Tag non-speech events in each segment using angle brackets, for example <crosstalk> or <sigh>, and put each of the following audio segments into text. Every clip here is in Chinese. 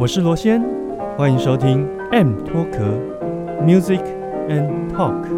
我是罗先，欢迎收听 M 脱壳 Music and Talk。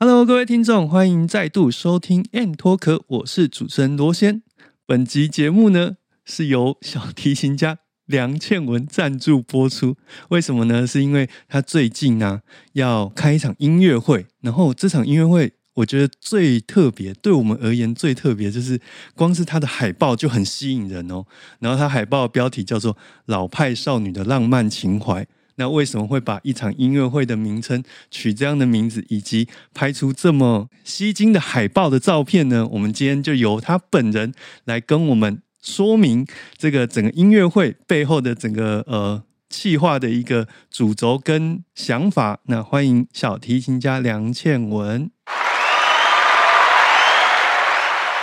Hello，各位听众，欢迎再度收听 M 脱壳，我是主持人罗先。本集节目呢是由小提琴家。梁倩文赞助播出，为什么呢？是因为他最近呢要开一场音乐会，然后这场音乐会我觉得最特别，对我们而言最特别就是光是它的海报就很吸引人哦。然后它海报标题叫做《老派少女的浪漫情怀》，那为什么会把一场音乐会的名称取这样的名字，以及拍出这么吸睛的海报的照片呢？我们今天就由他本人来跟我们。说明这个整个音乐会背后的整个呃企划的一个主轴跟想法。那欢迎小提琴家梁倩文。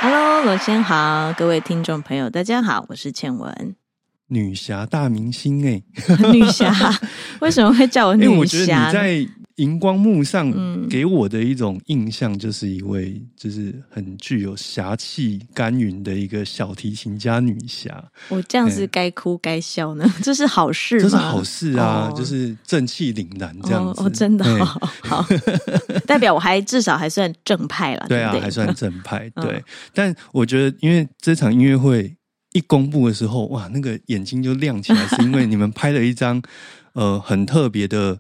Hello，罗先好，各位听众朋友，大家好，我是倩文。女侠大明星哎，<laughs> 女侠为什么会叫我女侠？因为我觉得你在。荧光幕上给我的一种印象，就是一位就是很具有侠气干云的一个小提琴家女侠。我这样是该哭该笑呢？这是好事，这是好事啊！就是正气凛然这样子。哦，真的好，<laughs> 代表我还至少还算正派了。对啊，还算正派。对，但我觉得，因为这场音乐会一公布的时候，哇，那个眼睛就亮起来，<laughs> 是因为你们拍了一张呃很特别的。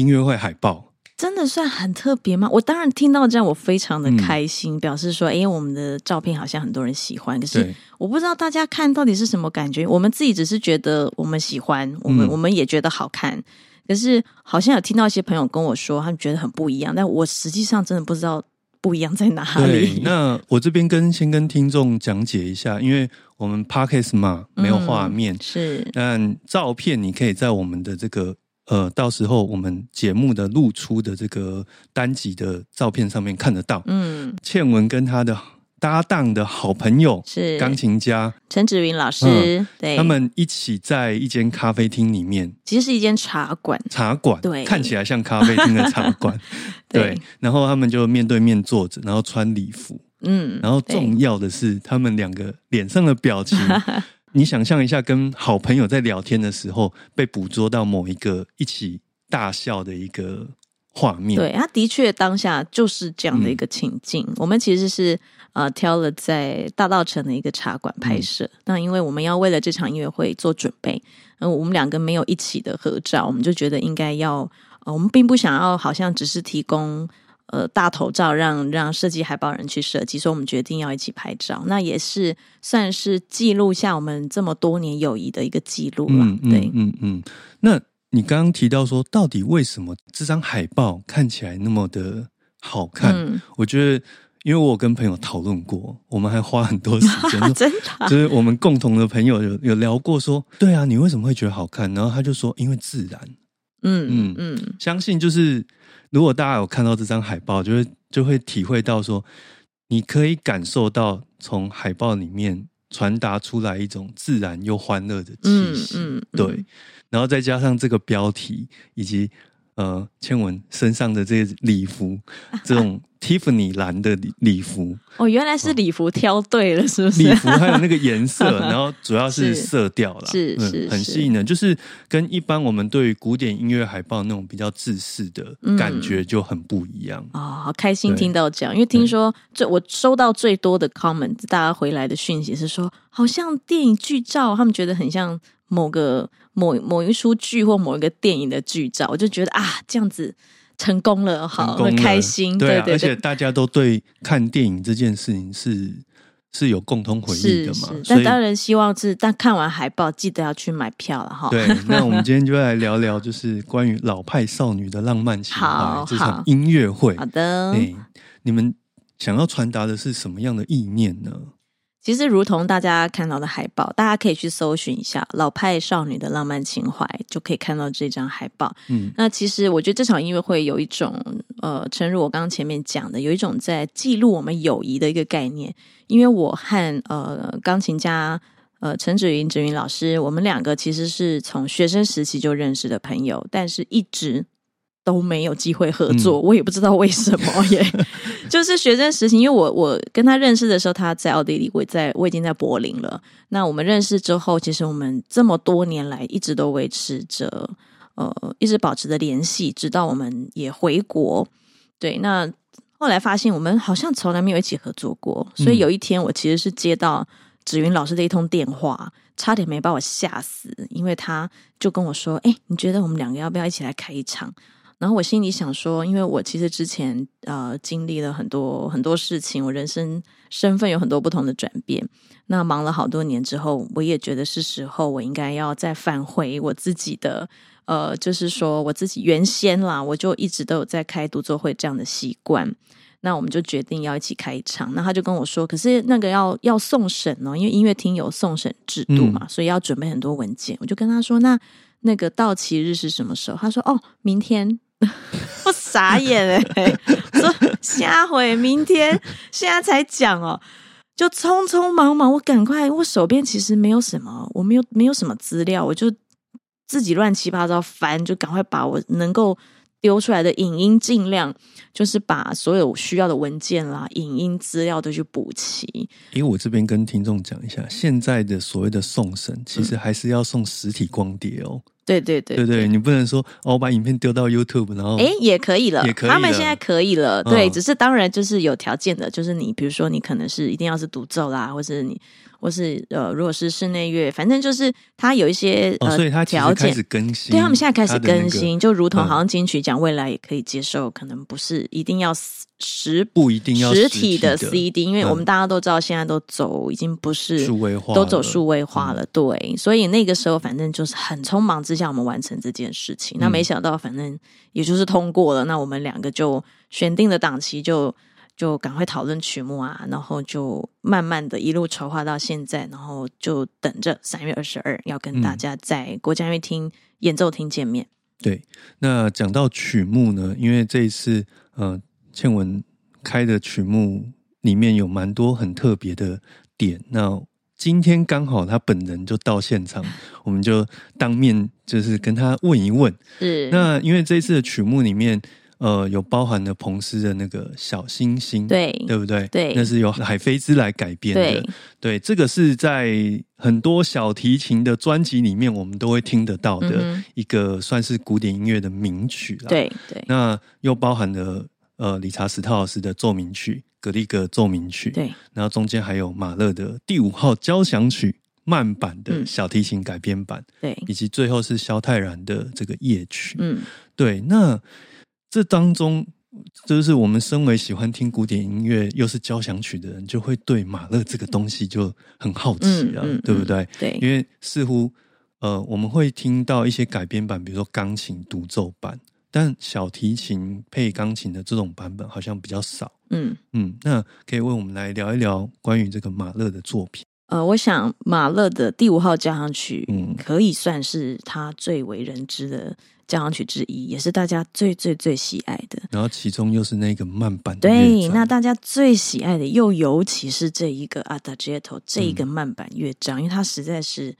音乐会海报真的算很特别吗？我当然听到这样，我非常的开心，表示说，哎，我们的照片好像很多人喜欢。可是我不知道大家看到底是什么感觉。我们自己只是觉得我们喜欢，我们我们也觉得好看。可是好像有听到一些朋友跟我说，他们觉得很不一样。但我实际上真的不知道不一样在哪里。那我这边跟先跟听众讲解一下，因为我们 Parkes 嘛没有画面，是但照片你可以在我们的这个。呃，到时候我们节目的露出的这个单集的照片上面看得到。嗯，倩文跟他的搭档的好朋友是钢琴家陈子云老师，对，他们一起在一间咖啡厅里面，其实是一间茶馆，茶馆对，看起来像咖啡厅的茶馆，<laughs> 对。然后他们就面对面坐着，然后穿礼服，嗯，然后重要的是他们两个脸上的表情。<laughs> 你想象一下，跟好朋友在聊天的时候，被捕捉到某一个一起大笑的一个画面。对，他的确当下就是这样的一个情境。我们其实是呃挑了在大道城的一个茶馆拍摄。那因为我们要为了这场音乐会做准备，嗯，我们两个没有一起的合照，我们就觉得应该要，呃，我们并不想要好像只是提供。呃，大头照让让设计海报人去设计，所以我们决定要一起拍照，那也是算是记录下我们这么多年友谊的一个记录了。对，嗯嗯。那你刚刚提到说，到底为什么这张海报看起来那么的好看？我觉得，因为我跟朋友讨论过，我们还花很多时间，<laughs> 真的，就是我们共同的朋友有有聊过，说，对啊，你为什么会觉得好看？然后他就说，因为自然。嗯嗯嗯，相信就是。如果大家有看到这张海报，就会就会体会到说，你可以感受到从海报里面传达出来一种自然又欢乐的气息，对，然后再加上这个标题以及呃千文身上的这些礼服，<laughs> 这种。Tiffany 蓝的礼礼服。哦，原来是礼服挑对了，是不是？礼服还有那个颜色，<laughs> 然后主要是色调啦，是是很吸引人，就是跟一般我们对于古典音乐海报那种比较自式的感觉就很不一样。哦，好开心听到这样，因为听说最我收到最多的 comment，大家回来的讯息是说，好像电影剧照，他们觉得很像某个某某一出剧或某一个电影的剧照，我就觉得啊，这样子。成功了，好，很开心。对对，而且大家都对看电影这件事情是是有共同回忆是的嘛，是，所当然希望是，但看完海报记得要去买票了哈。对，那我们今天就来聊聊，就是关于老派少女的浪漫情怀这场音乐会。好的，哎，你们想要传达的是什么样的意念呢？其实如同大家看到的海报，大家可以去搜寻一下“老派少女的浪漫情怀”，就可以看到这张海报。嗯那其实我觉得这场音乐会有一种呃，诚如我刚刚前面讲的，有一种在记录我们友谊的一个概念。因为我和呃钢琴家呃陈芷云芷云老师，我们两个其实是从学生时期就认识的朋友，但是一直都没有机会合作，我也不知道为什么耶。<laughs> 就是学生时期，因为我我跟他认识的时候，他在奥地利，我在我已经在柏林了。那我们认识之后，其实我们这么多年来一直都维持着呃，一直保持着联系，直到我们也回国。对，那后来发现我们好像从来没有一起合作过，所以有一天我其实是接到紫云老师的一通电话，差点没把我吓死，因为他就跟我说：“哎、你觉得我们两个要不要一起来开一场？”然后我心里想说，因为我其实之前呃经历了很多很多事情，我人生身份有很多不同的转变。那忙了好多年之后，我也觉得是时候，我应该要再返回我自己的呃，就是说我自己原先啦，我就一直都有在开独奏会这样的习惯。那我们就决定要一起开一场。那他就跟我说，可是那个要要送审哦，因为音乐厅有送审制度嘛，所以要准备很多文件。我就跟他说，那那个到期日是什么时候？他说，哦，明天。<laughs> 我傻眼哎、说下回明天，现在才讲哦，就匆匆忙忙，我赶快，我手边其实没有什么，我没有没有什么资料，我就自己乱七八糟翻，就赶快把我能够丢出来的影音尽量就是把所有需要的文件啦、影音资料都去补齐。因为我这边跟听众讲一下，现在的所谓的送审，其实还是要送实体光碟哦。对对对对对，你不能说哦，我把影片丢到 YouTube，然后哎，也可以了，也可以他们现在可以了，对，嗯只是当然就是有条件的，就是你比如说你可能是一定要是独奏啦，或者你或是呃，如果是室内乐，反正就是它有一些、哦，呃所以它条件开始。更新，对他们现在开始更新，就如同嗯好像金曲奖未来也可以接受，可能不是一定要实不一定要实体体的 CD，因为我们嗯大家都知道现在都走已经不是数位化都走数位化了，对，所以那个时候反正就是很匆忙之下，我们完成这件事情。那嗯没想到，反正也就是通过了，那我们两个就选定的档期就就赶快讨论曲目啊，然后就慢慢的一路筹划到现在，然后就等着三月二十二要跟大嗯家在国家音乐厅演奏厅见面。对，那讲到曲目呢，因为这一次呃，倩文开的曲目里面有蛮多很特别的点。那今天刚好他本人就到现场，<laughs> 我们就当面就是跟他问一问。是，那因为这一次的曲目里面，呃，有包含了彭斯的那个小星星，对对不对？对那是由海菲兹来改编的。对对，这个是在很多小提琴的专辑里面，我们都会听得到的一个算是古典音乐的名曲啦。，对对那又包含了呃理查史特劳斯的奏鸣曲、格里格奏鸣曲，对然后中间还有马勒的第五号交响曲慢版的嗯小提琴改编版，对，以及最后是萧泰然的这个夜曲。嗯，对，那这当中，就是我们身为喜欢听古典音乐又是交响曲的人，就会对马勒这个东西就很好奇啊，嗯嗯对不对？对，因为似乎呃，我们会听到一些改编版，比如说钢琴独奏版，但小提琴配钢琴的这种版本好像比较少。嗯。嗯，那可以为我们来聊一聊关于这个马勒的作品。呃，我想马勒的第五号交响曲，嗯可以算是他最为人知的交响曲之一，也是大家最最最喜爱的。然后其中又是那个慢板对，那大家最喜爱的，又尤其是这一个 Adagietto 这一个嗯慢板乐章，因为它实在是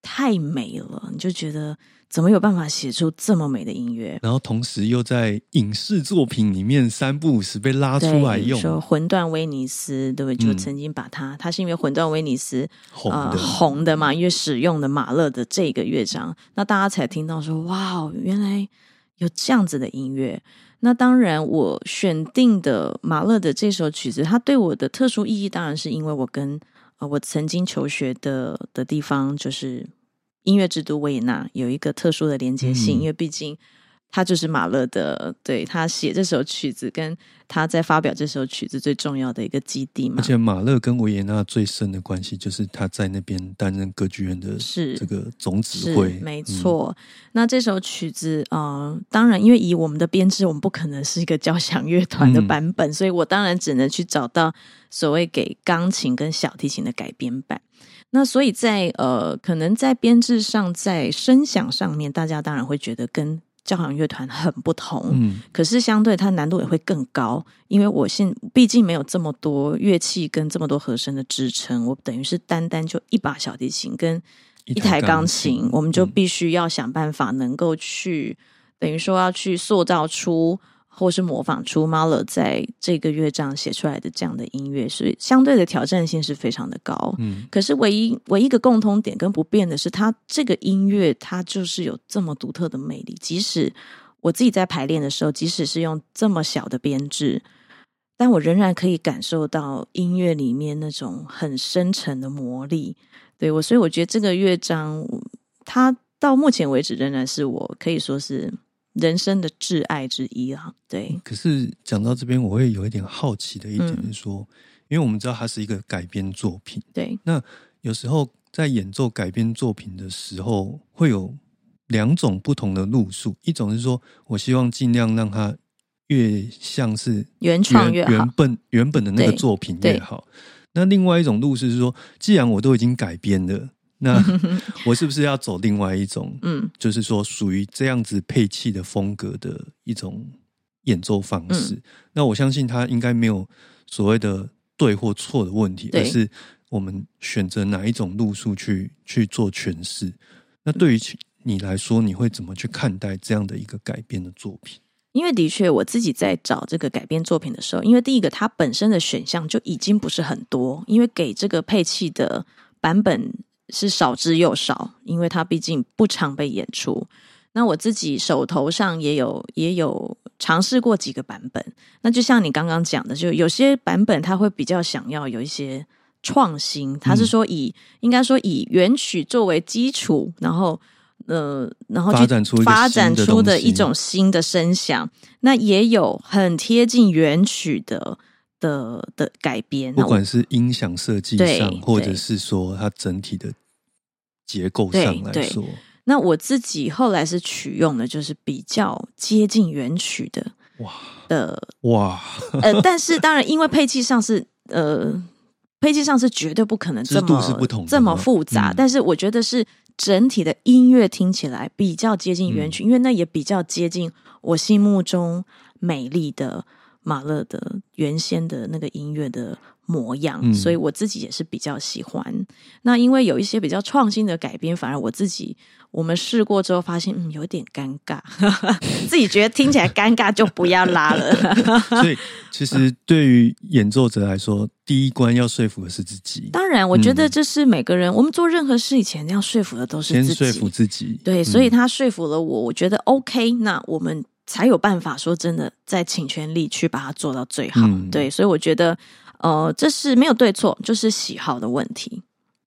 太美了，你就觉得怎么有办法写出这么美的音乐？然后同时又在影视作品里面三不五时被拉出来，用，说《魂断威尼斯》，对不对？就嗯曾经把它，它是因为《魂断威尼斯》呃红的，红的嘛，因为使用的马勒的这个乐章，那大家才听到说，哇，哦，原来有这样子的音乐。那当然，我选定的马勒的这首曲子，它对我的特殊意义，当然是因为我跟呃我曾经求学的的地方，就是音乐之都维也纳有一个特殊的连接性，嗯因为毕竟他就是马勒的，对他写这首曲子，跟他在发表这首曲子最重要的一个基地嘛。而且马勒跟维也纳最深的关系，就是他在那边担任歌剧院的是这个总指是挥，没嗯，错。那这首曲子，呃，当然，因为以我们的编制，我们不可能是一个交响乐团的嗯版本，所以我当然只能去找到所谓给钢琴跟小提琴的改编版。那所以在呃，可能在编制上，在声响上面，大家当然会觉得跟交响乐团很不同。嗯，可是相对它难度也会更高，因为我现毕竟没有这么多乐器跟这么多和声的支撑，我等于是单单就一把小提琴跟一台钢琴，我们就嗯必须要想办法能够去，等于说要去塑造出或是模仿出 Mahler 在这个乐章写出来的这样的音乐，所以相对的挑战性是非常的高。嗯可是唯一唯一一个共通点跟不变的是，它这个音乐它就是有这么独特的魅力。即使我自己在排练的时候，即使是用这么小的编制，但我仍然可以感受到音乐里面那种很深沉的魔力。对我，所以我觉得这个乐章，它到目前为止仍然是我可以说是人生的挚爱之一啊。对，可是讲到这边，我会有一点好奇的一点嗯是说，因为我们知道它是一个改编作品，对，那有时候在演奏改编作品的时候，会有两种不同的路数，一种是说我希望尽量让它越像是原创越好原原。本原本的那个作品越好。那另外一种路是说，既然我都已经改编了，那 <laughs> 我是不是要走另外一种，嗯就是说属于这样子配器的风格的一种演奏方式？嗯那我相信他应该没有所谓的对或错的问题，而是我们选择哪一种路数去去做诠释。那对于你来说，你会怎么去看待这样的一个改编的作品？因为的确，我自己在找这个改编作品的时候，因为第一个它本身的选项就已经不是很多，因为给这个配器的版本是少之又少，因为它毕竟不常被演出。那我自己手头上也有也有尝试过几个版本，那就像你刚刚讲的，就有些版本它会比较想要有一些创新，它是说以、应该说以原曲作为基础，然后呃，然后去发展出发展出的一种新的声响，那也有很贴近原曲的的的改编。不管是音响设计上，或者是说它整体的结构上来说，那我自己后来是取用的，就是比较接近原曲的哇的哇，呃，但是当然，因为配器上是呃，配器上是绝对不可能这么是不同这么复杂，嗯。但是我觉得是整体的音乐听起来比较接近原嗯。曲，因为那也比较接近我心目中美丽的马勒的原先的那个音乐的模样，嗯所以我自己也是比较喜欢。那因为有一些比较创新的改编，反而我自己我们试过之后发现，嗯，有点尴尬，<laughs> 自己觉得听起来尴尬就不要拉了。<laughs> 所以其实对于演奏者来说，第一关要说服的是自己，当然，我觉得嗯这是每个人，我们做任何事以前要说服的都是。先说服自己。对，嗯所以他说服了我，我觉得 OK，那我们才有办法说真的在请全力去把它做到最好。嗯对，所以我觉得呃，这是没有对错，就是喜好的问题。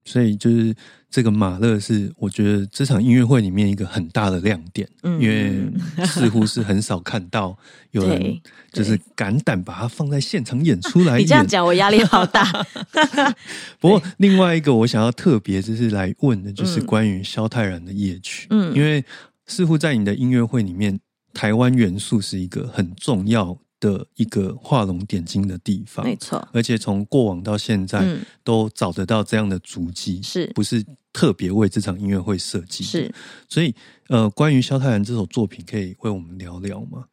所以就是这个马勒是我觉得这场音乐会里面一个很大的亮点，嗯因为似乎是很少看到有人就是敢胆把它放在现场演出来 <laughs> 你这样演。讲，我压力好大。<laughs> 不过另外一个我想要特别就是来问的，就是嗯关于萧泰然的夜曲，嗯因为似乎在你的音乐会里面，台湾元素是一个很重要的一个画龙点睛的地方，没错，而且从过往到现在、嗯，都找得到这样的足迹，是不是特别为这场音乐会设计？是，所以呃，关于萧泰然这首作品，可以为我们聊聊吗？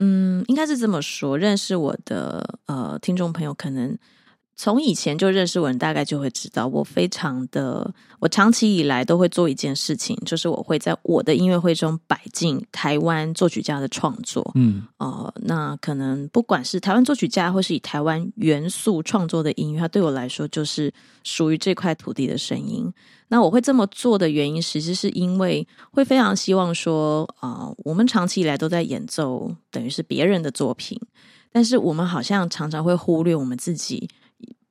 嗯，应该是这么说。认识我的呃听众朋友，可能从以前就认识我的人，大概就会知道我非常的，我长期以来都会做一件事情，就是我会在我的音乐会中摆进台湾作曲家的创作。嗯呃，那可能不管是台湾作曲家，或是以台湾元素创作的音乐，它对我来说就是属于这块土地的声音。那我会这么做的原因，其实是因为会非常希望说，啊、我们长期以来都在演奏，等于是别人的作品，但是我们好像常常会忽略我们自己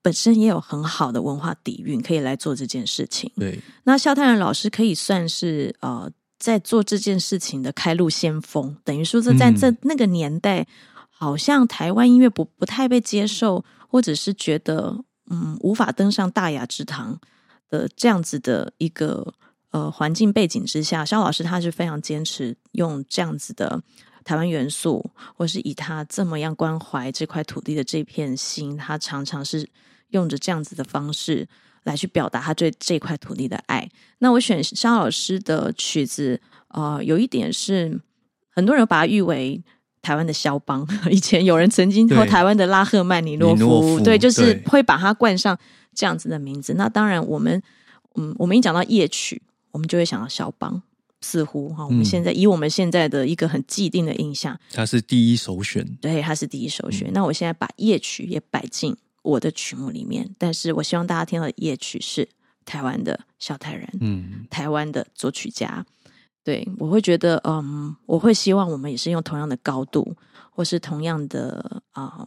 本身也有很好的文化底蕴，可以来做这件事情。对，那萧泰然老师可以算是呃，在做这件事情的开路先锋，等于说是在这那个年代，好像台湾音乐不不太被接受，或者是觉得嗯无法登上大雅之堂的这样子的一个呃环境背景之下，肖老师他是非常坚持用这样子的台湾元素，或是以他这么样关怀这块土地的这片心，他常常是用着这样子的方式。来去表达他对这块土地的爱。那我选肖老师的曲子，呃，有一点是很多人把它誉为台湾的肖邦。<laughs> 以前有人曾经说台湾的拉赫曼尼诺夫，对，就是会把它冠上这样子的名字。那当然，我们嗯，我们一讲到夜曲，我们就会想到肖邦。似乎哈，我们现在以我们现在的一个很既定的印象，他是第一首选，对，他是第一首选。那我现在把夜曲也摆进。我的曲目里面，但是我希望大家听到的夜曲是台湾的小泰人，嗯，台湾的作曲家，对我会觉得，嗯，我会希望我们也是用同样的高度，或是同样的啊，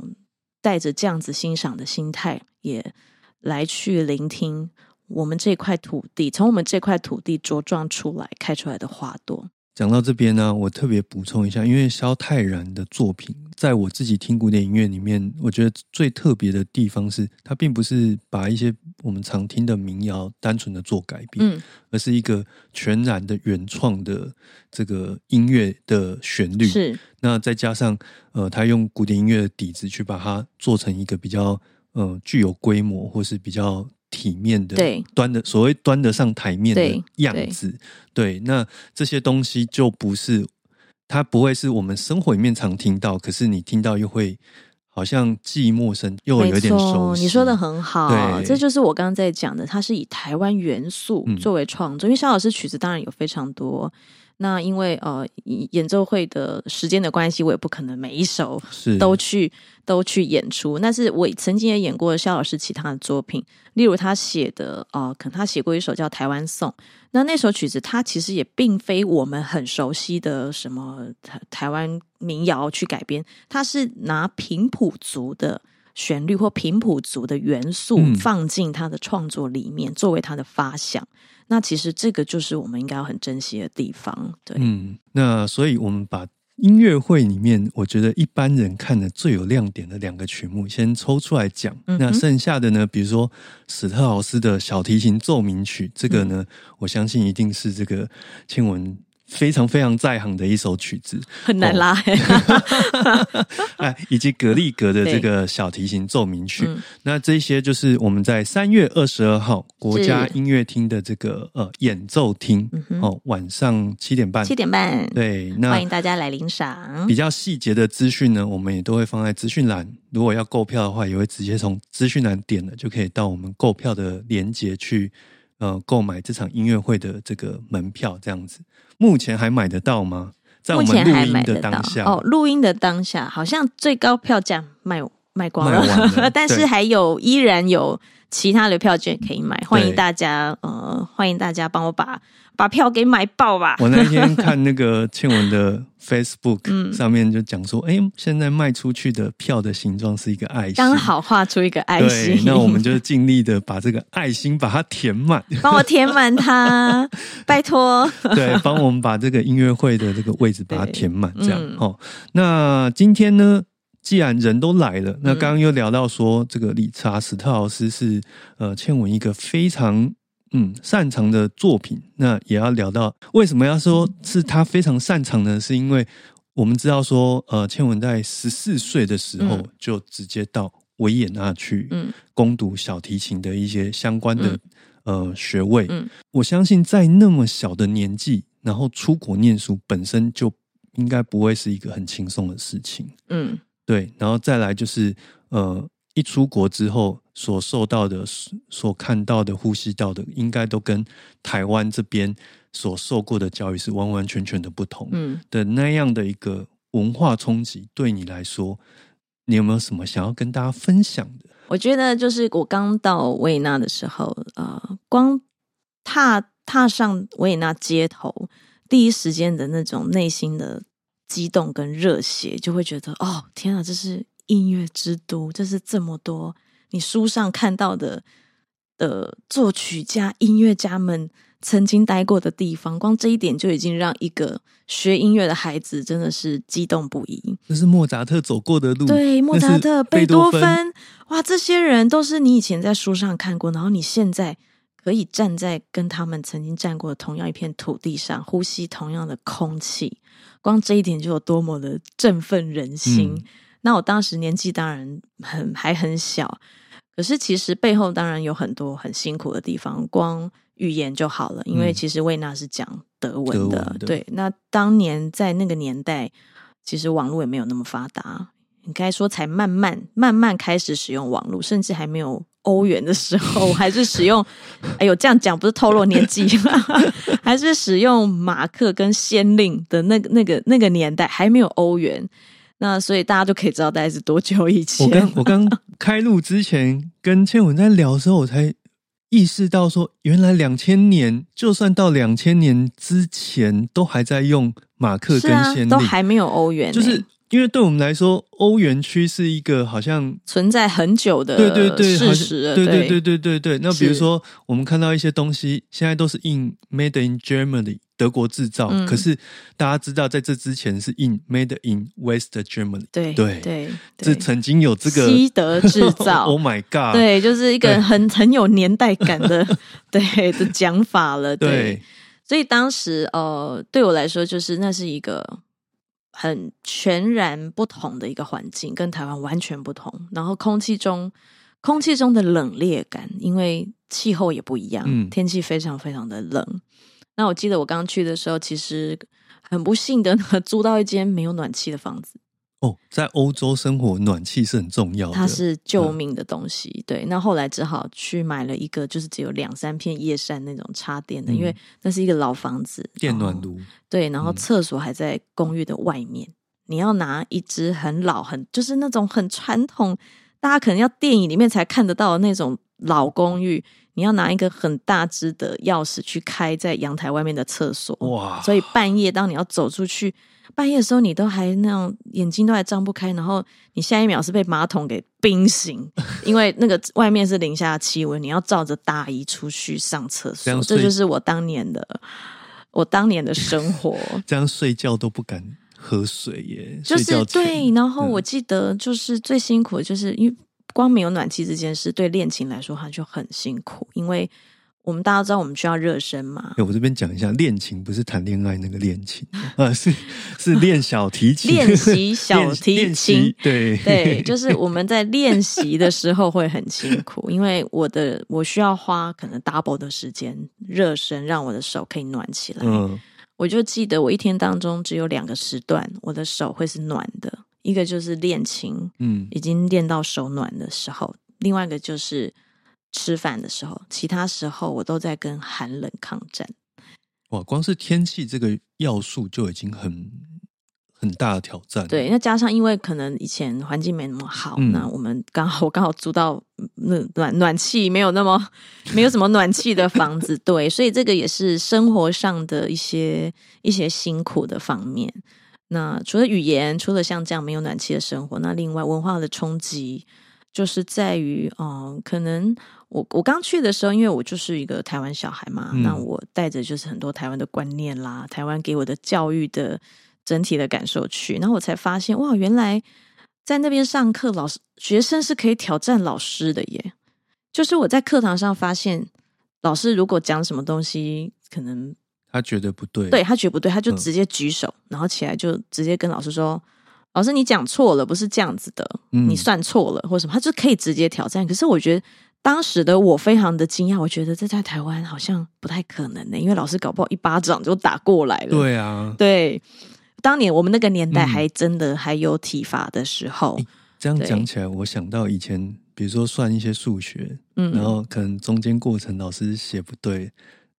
带着这样子欣赏的心态，也来去聆听我们这块土地，从我们这块土地茁壮出来、开出来的花朵。讲到这边呢，我特别补充一下，因为萧泰然的作品，在我自己听古典音乐里面，我觉得最特别的地方是，他并不是把一些我们常听的民谣单纯的做改编，嗯，而是一个全然的原创的这个音乐的旋律，是那再加上呃，他用古典音乐的底子去把它做成一个比较呃具有规模或是比较。体面的，对，端的所谓端得上台面的样子，对，那这些东西就不是，它不会是我们生活里面常听到，可是你听到又会好像既陌生又有点熟悉。你说的很好，这就是我刚刚在讲的，它是以台湾元素作为创作，因为肖老师曲子当然有非常多。那因为呃演奏会的时间的关系，我也不可能每一首都去都去演出。那是我曾经也演过肖老师其他的作品，例如他写的呃，可能他写过一首叫《台湾颂》。那那首曲子，它其实也并非我们很熟悉的什么台台湾民谣去改编，它是拿平埔族的旋律或平埔族的元素放进他的创作里面，作为他的发想。那其实这个就是我们应该要很珍惜的地方，对。嗯，那所以我们把音乐会里面，我觉得一般人看的最有亮点的两个曲目先抽出来讲。那剩下的呢，比如说史特劳斯的小提琴奏鸣曲，这个呢，我相信一定是这个庆文。非常非常在行的一首曲子，很难拉。<laughs> 哎，以及格力格的这个小提琴奏鸣曲，那这些就是我们在三月二十二号国家音乐厅的这个呃演奏厅哦，晚上七点半，七点半，对，那欢迎大家来领赏。比较细节的资讯呢，我们也都会放在资讯栏。如果要购票的话，也会直接从资讯栏点了，就可以到我们购票的链接去。呃，购买这场音乐会的这个门票，这样子，目前还买得到吗？在我们录音的当下，哦，录音的当下，好像最高票价卖卖光了，<laughs> 但是还有依然有其他的票券可以买，欢迎大家，呃，欢迎大家帮我把。把票给买爆吧！我那天看那个 <laughs> 倩文的 Facebook 上面就讲说，哎，现在卖出去的票的形状是一个爱心，刚好画出一个爱心。那我们就尽力的把这个爱心把它填满，帮我填满它，<laughs> 拜托。对，帮我们把这个音乐会的这个位置把它填满，这样哦。那今天呢，既然人都来了，那刚刚又聊到说，这个理查史特劳斯是呃倩文一个非常。嗯，擅长的作品，那也要聊到为什么要说是他非常擅长呢？是因为我们知道说，呃，千文在十四岁的时候就直接到维也纳去攻读小提琴的一些相关的呃学位。嗯我相信在那么小的年纪，然后出国念书，本身就应该不会是一个很轻松的事情。嗯，对，然后再来就是呃。一出国之后，所受到的、所看到的、呼吸到的，应该都跟台湾这边所受过的教育是完完全全的不同。嗯，的那样的一个文化冲击，对你来说，你有没有什么想要跟大家分享的？我觉得，就是我刚到维也纳的时候，呃，光踏踏上维也纳街头，第一时间的那种内心的激动跟热血，就会觉得，哦，天啊，这是。音乐之都，这是这么多你书上看到的的作曲家、音乐家们曾经待过的地方，光这一点就已经让一个学音乐的孩子真的是激动不已。这是莫扎特走过的路，对，莫扎特、贝贝多芬，芬，哇，这些人都是你以前在书上看过，然后你现在可以站在跟他们曾经站过的同样一片土地上，呼吸同样的空气，光这一点就有多么的振奋人心。嗯那我当时年纪当然很还很小，可是其实背后当然有很多很辛苦的地方，光语言就好了，因为嗯其实魏娜是讲德文德的，对。那当年在那个年代，其实网络也没有那么发达，应该说才慢慢慢慢开始使用网络，甚至还没有欧元的时候，我还是使用，<laughs> 哎呦，这样讲不是透露年纪，<laughs> 还是使用马克跟先令的那个那个那个年代，还没有欧元。那所以大家就可以知道大概是多久以前。我刚我刚开录之前跟倩文在聊的时候，我才意识到说，原来两千年，就算到两千年之前，都还在用马克跟先，啊，都还没有欧元欸、就是因为对我们来说，欧元区是一个好像存在很久的对对对，事实了。对对对对对对对。那比如是说，我们看到一些东西，现在都是印 Made in Germany 德国制造，嗯可是大家知道，在这之前是印 Made in West Germany，对对对这，曾经有这个西德制造 Oh my God！对，就是一个很很有年代感的对的讲法了。对，对所以当时呃，对我来说，就是那是一个很全然不同的一个环境，跟台湾完全不同。然后空气中，空气中的冷冽感，因为气候也不一样，嗯天气非常非常的冷。那我记得我刚去的时候，其实很不幸的呢，<laughs> 租到一间没有暖气的房子。哦，在欧洲生活，暖气是很重要的。它是嗯救命的东西。对，那后来只好去买了一个，就是只有两三片叶扇那种插电的，嗯因为那是一个老房子，电暖炉，对，然后嗯厕所还在公寓的外面，你要拿一支很老、很就是那种很传统，大家可能要电影里面才看得到的那种老公寓，你要拿一个很大只的钥匙去开在阳台外面的厕所。哇！所以半夜当你要走出去，半夜的时候你都还那样眼睛都还张不开，然后你下一秒是被马桶给冰醒，<laughs> 因为那个外面是零下气温，你要照着大衣出去上厕所，这这就是我当年的我当年的生活。<laughs> 这样睡觉都不敢喝水耶，就是对，然后嗯我记得就是最辛苦的就是因为光没有暖气这件事，对恋情来说它就很辛苦，因为我们大家知道我们需要热身嘛，哎我这边讲一下，恋情不是谈恋爱那个恋情呃，<laughs> 是是练小提琴，练习小提琴。<laughs> 对。对，就是我们在练习的时候会很辛苦，因为我的我需要花可能 double 的时间热身，让我的手可以暖起来。嗯。我就记得我一天当中只有两个时段，我的手会是暖的，一个就是练琴，嗯已经练到手暖的时候，另外一个就是吃饭的时候，其他时候我都在跟寒冷抗战。哇，光是天气这个要素就已经很很大的挑战。对，，那加上因为可能以前环境没那么好，嗯那我们刚好我 <laughs> 刚好租到嗯那暖暖气没有那么没有什么暖气的房子，对，所以这个也是生活上的一些一些辛苦的方面。那除了语言，除了像这样没有暖气的生活，那另外文化的冲击就是在于，嗯，可能我我刚去的时候，因为我就是一个台湾小孩嘛，嗯那我带着就是很多台湾的观念啦，台湾给我的教育的整体的感受去，然后我才发现，哇，原来在那边上课，老师学生是可以挑战老师的耶。就是我在课堂上发现，老师如果讲什么东西，可能他觉得不对，对他觉得不对，他就嗯直接举手，然后起来就直接跟老师说：“老师，你讲错了，不是这样子的，嗯你算错了，或什么。”他就可以直接挑战。可是我觉得当时的我非常的惊讶，我觉得这在台湾好像不太可能呢、因为老师搞不好一巴掌就打过来了。对啊，对，当年我们那个年代嗯还真的还有体罚的时候，这样对讲起来，我想到以前，比如说算一些数学，嗯，然后可能中间过程老师写不对，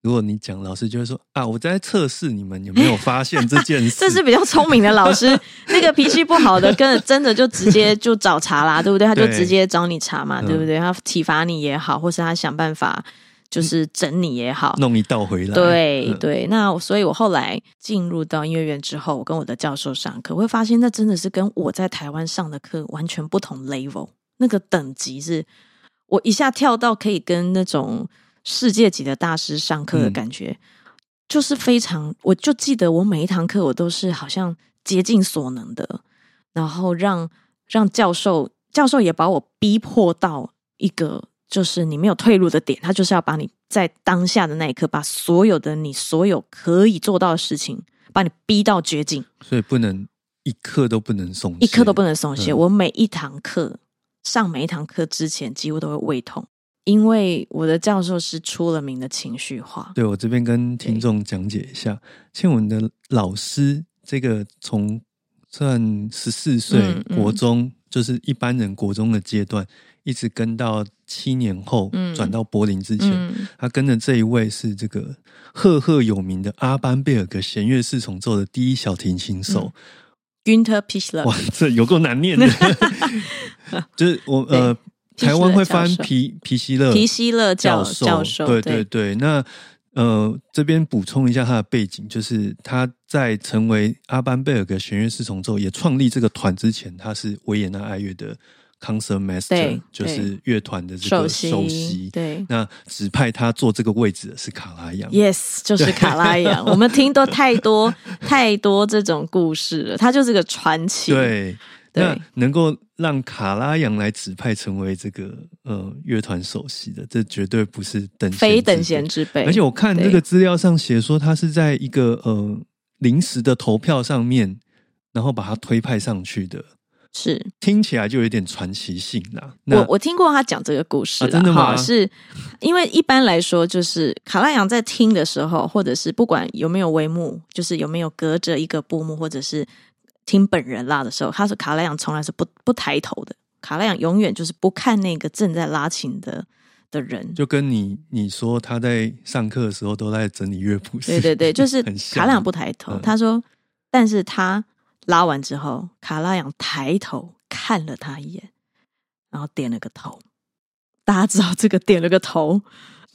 如果你讲，老师就会说啊，我在测试你们有没有发现这件事。<laughs> 这是比较聪明的老师，那个脾气不好的，跟真的就直接就找茬啦，对不对？他就直接找你茬嘛，嗯对不对？他体罚你也好，或是他想办法就是整你也好，弄一道回来。嗯对对。那所以我后来进入到音乐院之后，我跟我的教授上课，我会发现那真的是跟我在台湾上的课完全不同 level，那个等级是我一下跳到可以跟那种。世界级的大师上课的感觉，就是非常。我就记得我每一堂课我都是好像竭尽所能的，然后让让教授教授也把我逼迫到一个就是你没有退路的点，他就是要把你在当下的那一刻，把所有的你所有可以做到的事情，把你逼到绝境，所以不能一刻都不能松懈，一刻都不能松懈。我每一堂课上每一堂课之前，几乎都会胃痛。因为我的教授是出了名的情绪化，对我这边跟听众讲解一下，倩文的老师这个从算十四岁国中，就是一般人国中的阶段，一直跟到七年后转到柏林之前，他跟的这一位是这个赫赫有名的阿班贝尔格弦乐四重奏的第一小提琴手。Günter Pichler。哇，这有够难念的，<laughs> 就是我呃。台湾会翻皮皮希勒皮希勒教教授，对对对。那呃，这边补充一下他的背景，就是他在成为阿班贝尔格弦乐四重奏也创立这个团之前，他是维也纳爱乐的 concert master，就是乐团的这个首席。对，那指派他做这个位置的是卡拉扬。Yes，就是卡拉扬。我们听到太多太多这种故事了，他就是个传奇。对。那能够让卡拉扬来指派成为这个呃乐团首席的，这绝对不是等非等闲之辈。而且我看这个资料上写说，他是在一个呃临时的投票上面，然后把他推派上去的，是听起来就有点传奇性啦。我我听过他讲这个故事，真的吗？是因为一般来说，就是卡拉扬在听的时候，或者是不管有没有帷幕，就是有没有隔着一个布幕，或者是。听本人拉的时候，他说卡拉扬从来是不不抬头的，卡拉扬永远就是不看那个正在拉琴的的人，就跟你你说他在上课的时候都在整理乐谱，对对对，<laughs> 就是卡拉扬不抬头。他说，但是他拉完之后，卡拉扬抬头看了他一眼，然后点了个头。大家知道这个点了个头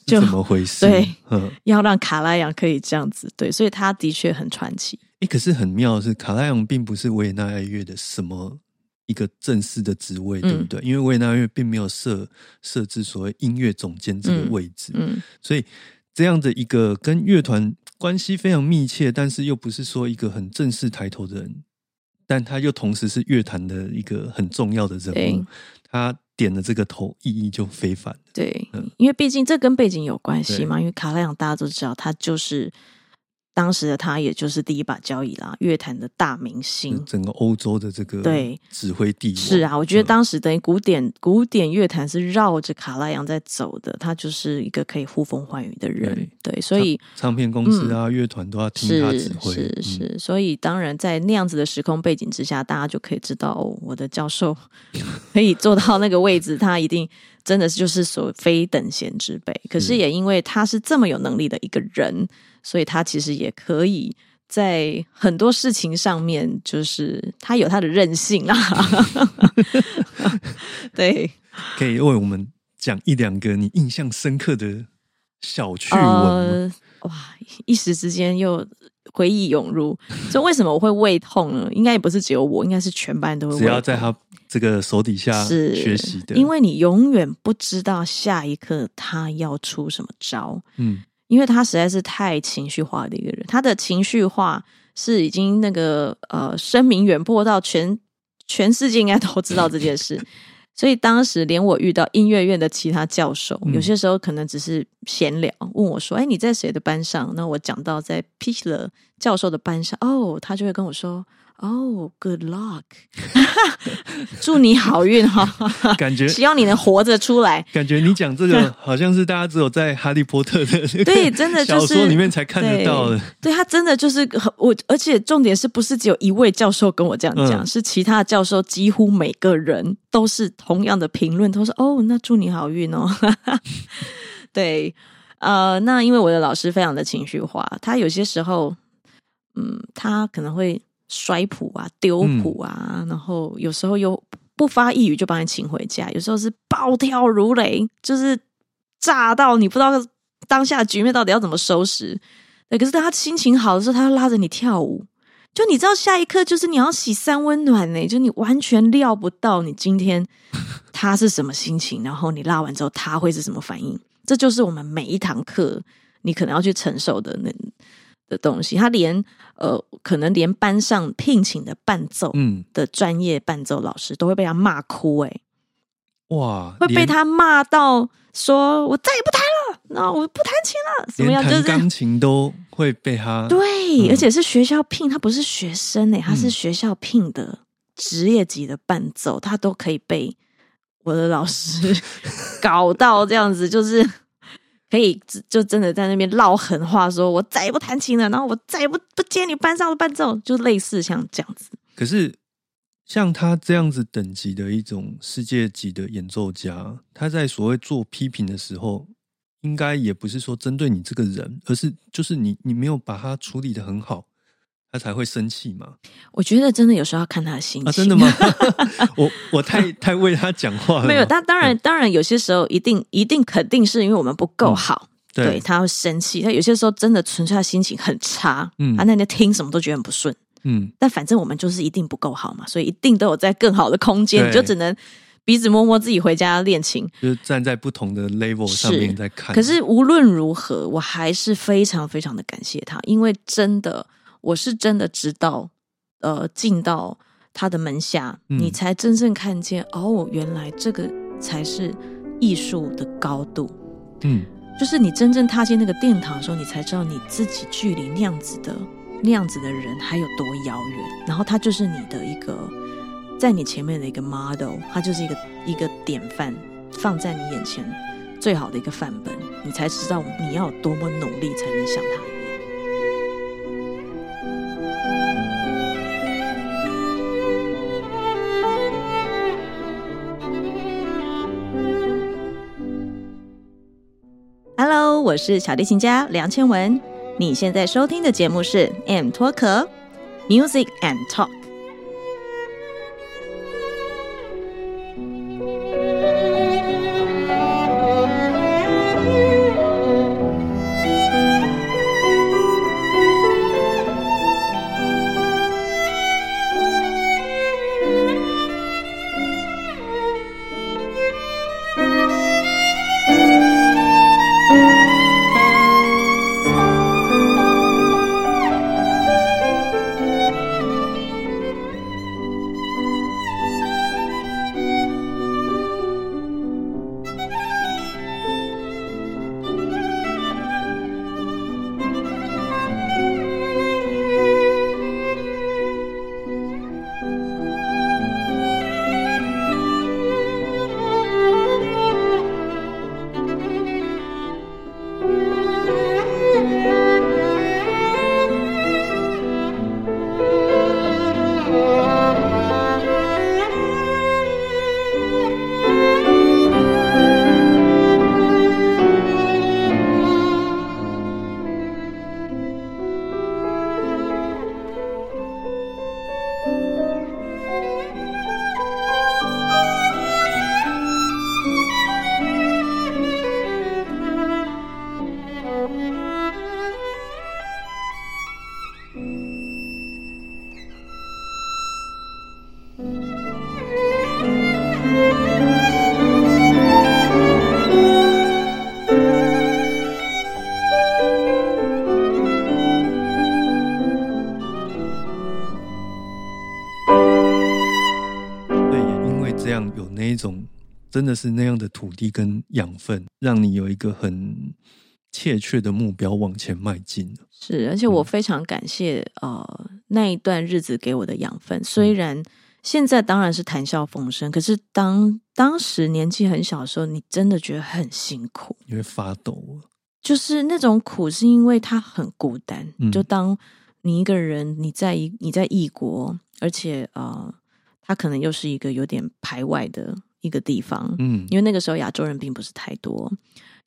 就怎么回事？对，要让卡拉扬可以这样子，对，所以他的确很传奇。可是很妙的是，卡拉扬并不是维也纳爱乐的什么一个正式的职位，对不对？因为维也纳爱乐并没有设设置所谓音乐总监这个位置，嗯，所以这样的一个跟乐团关系非常密切，但是又不是说一个很正式抬头的人，但他又同时是乐坛的一个很重要的人物，他点的这个头意义就非凡。对，因为毕竟这跟背景有关系嘛，因为卡拉扬大家都知道，他就是。当时的他，也就是第一把交椅啦，乐坛的大明星，整个欧洲的这个对指挥地位是啊。我觉得当时等于古典古典乐坛是绕着卡拉扬在走的，他就是一个可以呼风唤雨的人。对，所以唱片公司啊，乐团都要听他指挥。是是，所以当然在那样子的时空背景之下，大家就可以知道，哦，我的教授 <laughs> 可以做到那个位置，他一定真的是就是所非等闲之辈。可是也因为他是这么有能力的一个人。所以他其实也可以在很多事情上面，就是他有他的任性啊。<laughs> 对，可以为我们讲一两个你印象深刻的小趣闻哇，一时之间又回忆涌入。所以为什么我会胃痛呢？应该也不是只有我，应该是全班都会。只要在他这个手底下是学习的，因为你永远不知道下一刻他要出什么招。嗯。因为他实在是太情绪化的一个人，他的情绪化是已经那个呃声名远播到全全世界应该都知道这件事，<laughs> 所以当时连我遇到音乐院的其他教授，有些时候可能只是闲聊，问我说：“哎，你在谁的班上？”那我讲到在 Pichler 教授的班上，哦，他就会跟我说。哦，Good luck，<laughs> 祝你好运哈！<laughs> 感觉希望你能活着出来。感觉你讲这个 <laughs> 好像是大家只有在《哈利波特》的对，真的小说里面才看得到的。对他真的就是我，而且重点是不是只有一位教授跟我这样讲？是其他的教授，几乎每个人都是同样的评论，都说：“哦，那祝你好运哦。”对，呃，那因为我的老师非常的情绪化，他有些时候，嗯，他可能会。摔谱啊，丢谱啊，然后有时候又不发一语就把你请回家，有时候是暴跳如雷，就是炸到你不知道当下局面到底要怎么收拾。对，可是他心情好的时候，他要拉着你跳舞，就你知道下一刻就是你要洗三温暖呢，就你完全料不到你今天他是什么心情，然后你拉完之后他会是什么反应。这就是我们每一堂课你可能要去承受的那的东西。他连呃，可能连班上聘请的伴奏嗯，的专业伴奏老师都会被他骂哭、欸，哇，会被他骂到说：“我再也不弹了，那我不弹琴了。”怎么样？就是钢琴都会被他 <laughs> 对，嗯而且是学校聘，他不是学生诶、他是嗯学校聘的职业级的伴奏，他都可以被我的老师 <laughs> 搞到这样子，就是可以就真的在那边唠狠话，说我再也不弹琴了，然后我再也不不接你班上的伴奏，就类似像这样子。可是像他这样子等级的一种世界级的演奏家，他在所谓做批评的时候，应该也不是说针对你这个人，而是就是你你没有把他处理的很好，他才会生气嘛？我觉得真的有时候要看他的心情，啊，真的吗？<laughs> <laughs> 我我太太为他讲话了，没有，但当然，当然有些时候一定一定肯定是因为我们不够嗯好，对对他会生气。他有些时候真的纯粹他心情很差，嗯他那天听什么都觉得很不顺。嗯，但反正我们就是一定不够好嘛，所以一定都有在更好的空间，你就只能鼻子摸摸自己回家练琴。就是站在不同的 level 上面在看。可是无论如何，我还是非常非常的感谢他，因为真的，我是真的知道，呃，进到他的门下，嗯你才真正看见，哦，原来这个才是艺术的高度。嗯，就是你真正踏进那个殿堂的时候，你才知道你自己距离那样子的那样子的人还有多遥远。然后他就是你的一个在你前面的一个 model，他就是一个一个典范，放在你眼前最好的一个范本，你才知道你要有多么努力才能像他我是小提琴家梁千文。你现在收听的节目是《M 脱壳 Music and Talk》。真的是那样的土地跟养分，让你有一个很切确的目标往前迈进。是，而且我嗯非常感谢、呃那一段日子给我的养分。虽然现在当然是谈笑风生，可是当当时年纪很小的时候，你真的觉得很辛苦。你会发抖了，就是那种苦，是因为他很孤单。嗯就当你一个人，你在一你在异国，而且呃，他可能又是一个有点排外的一个地方，嗯。因为那个时候亚洲人并不是太多，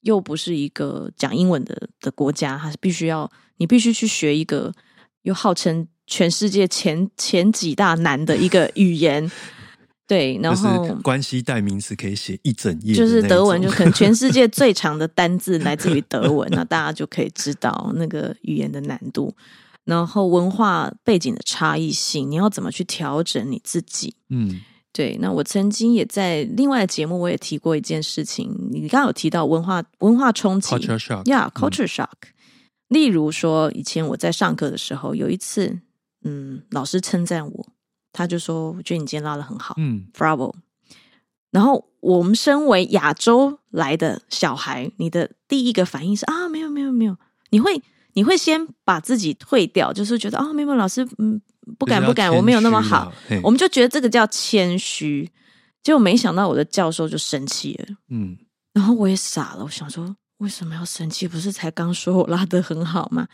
又不是一个讲英文的的国家，它是必须要你必须去学一个又号称全世界前前几大难的一个语言，<laughs> 对，然就后是关系代名词可以写一整页就，是德文，就可能全世界最长的单字来自于德文，<laughs> 那大家就可以知道那个语言的难度，然后文化背景的差异性，你要怎么去调整你自己？嗯对，那我曾经也在另外的节目我也提过一件事情，你刚刚有提到文化文化冲击 culture shock，，Yeah culture shock。例如说，以前我在上课的时候，有一次，嗯，老师称赞我，他就说：“我觉得你今天拉的很好。嗯 Bravo。然后我们身为亚洲来的小孩，你的第一个反应是啊，没有没有没有，你会你会先把自己退掉，就是觉得啊，没有老师，嗯，不敢不敢，我没有那么好，，我们们就觉得这个叫谦虚。结果没想到我的教授就生气了，嗯然后我也傻了，我想说为什么要生气？不是才刚说我拉的很好吗？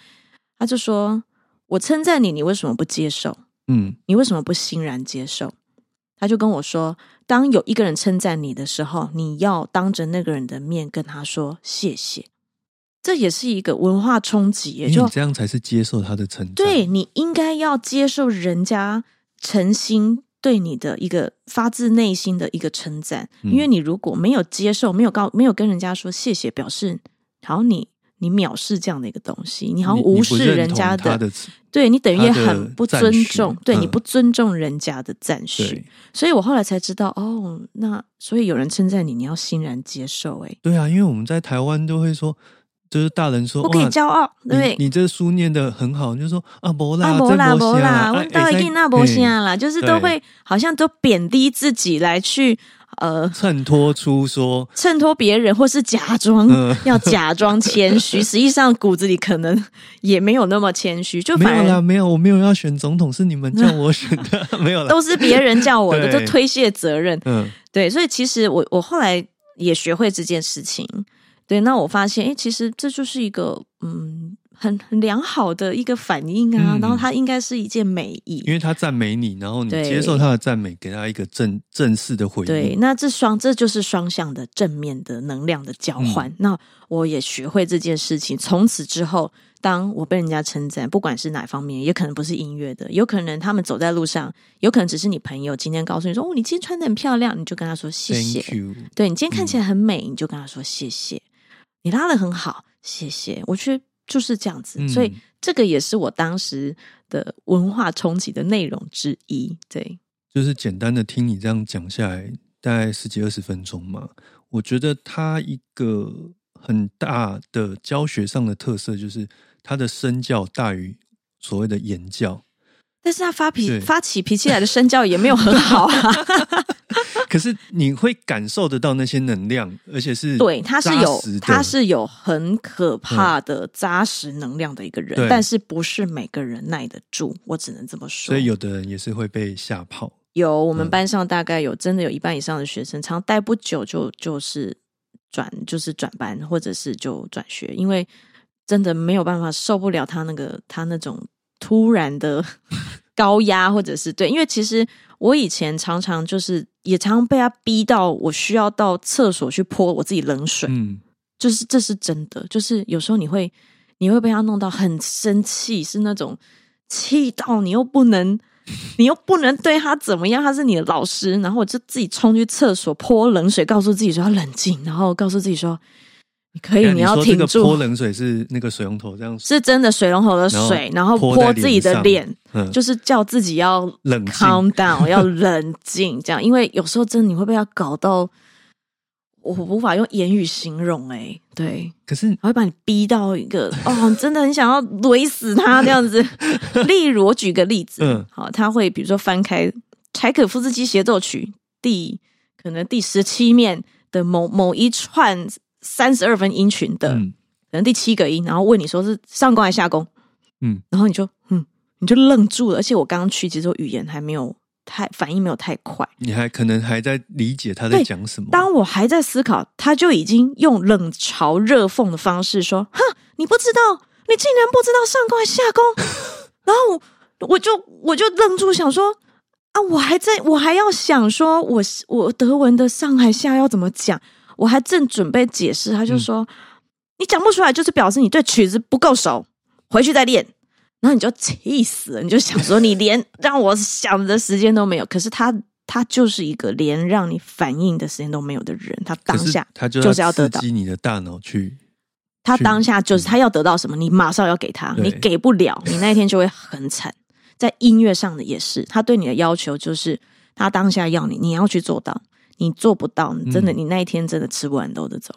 他就说我称赞你，你为什么不接受？嗯你为什么不欣然接受？他就跟我说，当有一个人称赞你的时候，你要当着那个人的面跟他说谢谢。这也是一个文化冲击也，就这样才是接受他的成长，对你应该要接受人家诚心对你的一个发自内心的一个称赞，嗯。因为你如果没有接受，没有告，没有跟人家说谢谢，表示好你你藐视这样的一个东西，你好像你无视人家他的对你等于也很不尊重，对你嗯不尊重人家的赞许。对，所以我后来才知道，哦，那所以有人称赞你，你要欣然接受、欸，对啊，因为我们在台湾都会说，就是大人说不可以哇骄傲，对不对？你你这书念的很好，你就说啊，伯啦，啊，不啦，这不啦，啊我到一定那不嘿行啦，就是都对会好像都贬低自己来去呃衬托出说，衬托别人，或是假装、嗯 <laughs> 要假装谦虚，<laughs> 实际上骨子里可能也没有那么谦虚，就没有啦，反而没有，我没有要选总统，是你们叫 <laughs> 我选的，没有啦。都是别人叫我的，对就推卸责任。嗯对，所以其实我我后来也学会这件事情。对，那我发现，哎，其实这就是一个嗯很很良好的一个反应啊，嗯然后它应该是一件美意。因为他赞美你，然后你接受他的赞美，给他一个正正式的回应对，那这双这就是双向的正面的能量的交换。嗯那我也学会这件事情，从此之后，当我被人家称赞，不管是哪方面，也可能不是音乐的，有可能他们走在路上，有可能只是你朋友今天告诉你说：“哦，你今天穿的很漂亮。”你就跟他说谢谢。对你今天看起来很美，你就跟他说谢谢。你拉的很好，谢谢。我觉得就是这样子，嗯所以这个也是我当时的文化冲击的内容之一。对，就是简单的听你这样讲下来，大概十几二十分钟嘛。我觉得它一个很大的教学上的特色，就是它的身教大于所谓的言教。但是他发脾对发起脾气来的身教也没有很好啊。<laughs> 可是你会感受得到那些能量，而且是对，他是有他是有很可怕的扎实能量的一个人，对但是不是每个人耐得住，我只能这么说。所以有的人也是会被吓跑。有我们嗯班上大概有真的有一半以上的学生，常待不久就就是转就是转班，或者是就转学，因为真的没有办法受不了他那个他那种突然的 <laughs> 高压，或者是对，因为其实我以前常常就是也常常被他逼到我需要到厕所去泼我自己冷水，嗯，就是这是真的，就是有时候你会你会被他弄到很生气，是那种气到你又不能，<laughs> 你又不能对他怎么样，他是你的老师，然后我就自己冲去厕所泼冷水，告诉自己说要冷静，然后告诉自己说你可以，哎你要挺住，泼冷水是那个水龙头这样，是真的水龙头的水，然后泼自己的脸，嗯，就是叫自己要冷静。calm down，要冷静，这样，因为有时候真的你会被他搞到，我无法用言语形容、欸，对，可是他会把你逼到一个哦，真的很想要怼死他这样子。<laughs> 例如，我举个例子，嗯。好，他会比如说翻开柴可夫斯基协奏曲第可能第十七面的某某一串三十二分音群的，嗯可能第七个音，然后问你说是上弓还是下弓，嗯，然后你就嗯，你就愣住了。而且我刚刚去，其实我语言还没有太反应没有太快。你还可能还在理解他在讲什么。当我还在思考，他就已经用冷嘲热讽的方式说：“哼，你不知道，你竟然不知道上弓还是下弓。<laughs> ”然后我我就我就愣住，想说：“啊，我还在我还要想说我我德文的上还下要怎么讲，我还正准备解释，他就说：‘你讲不出来，就是表示你对曲子不够熟，回去再练。’”然后你就气死了，你就想说你连让我想的时间都没有。可是他他就是一个连让你反应的时间都没有的人，他当下他就就是要得到你的大脑去，他当下就是他要得到什么，你马上要给他，你给不了，你那一天就会很惨。在音乐上的也是，他对你的要求就是他当下要你，你要去做到，你做不到，真的，你那一天真的吃不完兜着走。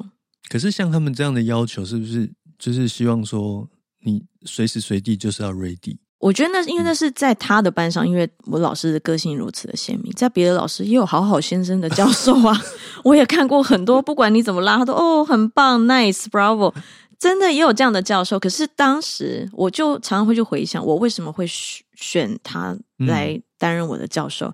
可是像他们这样的要求，是不是就是希望说你随时随地就是要 ready？我觉得那因为那是在他的班上，因为我老师的个性如此的鲜明，在别的老师也有好好先生的教 <laughs> 授啊，我也看过很多，不管你怎么拉，他都哦很棒，nice，bravo，<laughs> 真的也有这样的教授。可是当时我就常常会去回想，我为什么会选他来担任我的教授，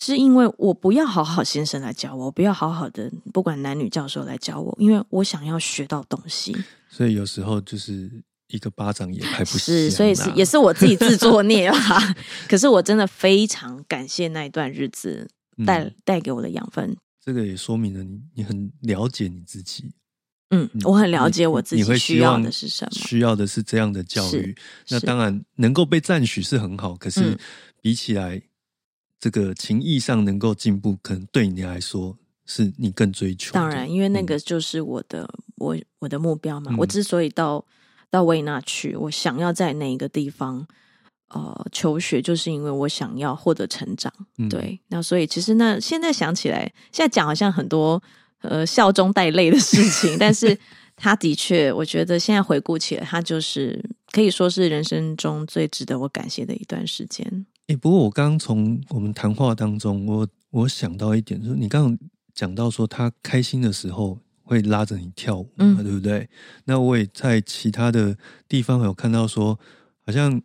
是因为我不要好好先生来教我，不要好好的不管男女教授来教我，因为我想要学到东西。所以有时候就是。一个巴掌也拍不响是，所以是也是我自己自作孽啦。<laughs> 可是我真的非常感谢那一段日子带带给我的养分。这个也说明了你你很了解你自己。嗯，我很了解我自己需要的是什么，需要的是这样的教育。那当然能够被赞许是很好，可是比起来这个情谊上能够进步，可能对你来说是你更追求。当然，因为那个就是我的我我的目标嘛。我之所以到。到维也纳去，我想要在哪一个地方呃求学，就是因为我想要获得成长。对，那所以其实那现在想起来，现在讲好像很多呃笑中带泪的事情，<laughs> 但是他的确，我觉得现在回顾起来，他就是可以说是人生中最值得我感谢的一段时间。诶，不过我刚刚从我们谈话当中，我我想到一点，就是你刚刚讲到说他开心的时候。会拉着你跳舞，对不对？那我也在其他的地方有看到说，好像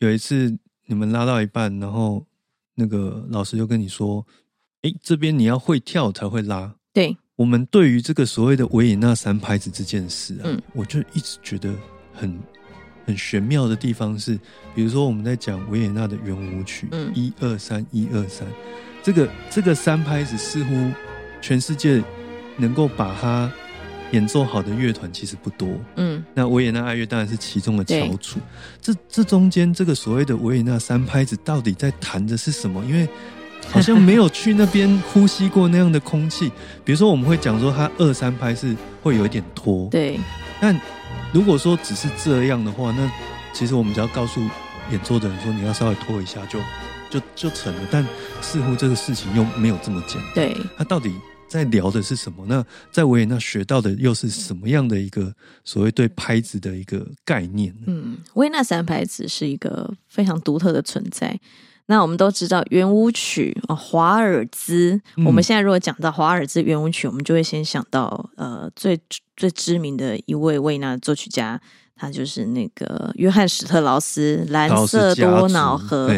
有一次你们拉到一半，然后那个老师就跟你说：“哎，这边你要会跳才会拉。”对，我们对于这个所谓的维也纳三拍子这件事啊，我就一直觉得很很玄妙的地方是，比如说我们在讲维也纳的圆舞曲，一二三，一二三，这个这个三拍子似乎全世界。能够把它演奏好的乐团其实不多，嗯，那维也纳爱乐当然是其中的翘楚。这这中间这个所谓的维也纳三拍子到底在弹的是什么？因为好像没有去那边呼吸过那样的空气。比如说我们会讲说，它二三拍是会有一点拖，<laughs> 对。但如果说只是这样的话，那其实我们只要告诉演奏的人说，你要稍微拖一下就就就成了。但似乎这个事情又没有这么简单。对，他到底？在聊的是什么？那在维也纳学到的又是什么样的一个所谓对拍子的一个概念呢？嗯，维也纳三拍子是一个非常独特的存在。那我们都知道圆舞曲啊，华尔兹。我们现在如果讲到华尔兹圆舞曲，我们就会先想到呃最最知名的一位维也纳作曲家。他就是那个约翰史特劳斯《蓝色多瑙河》，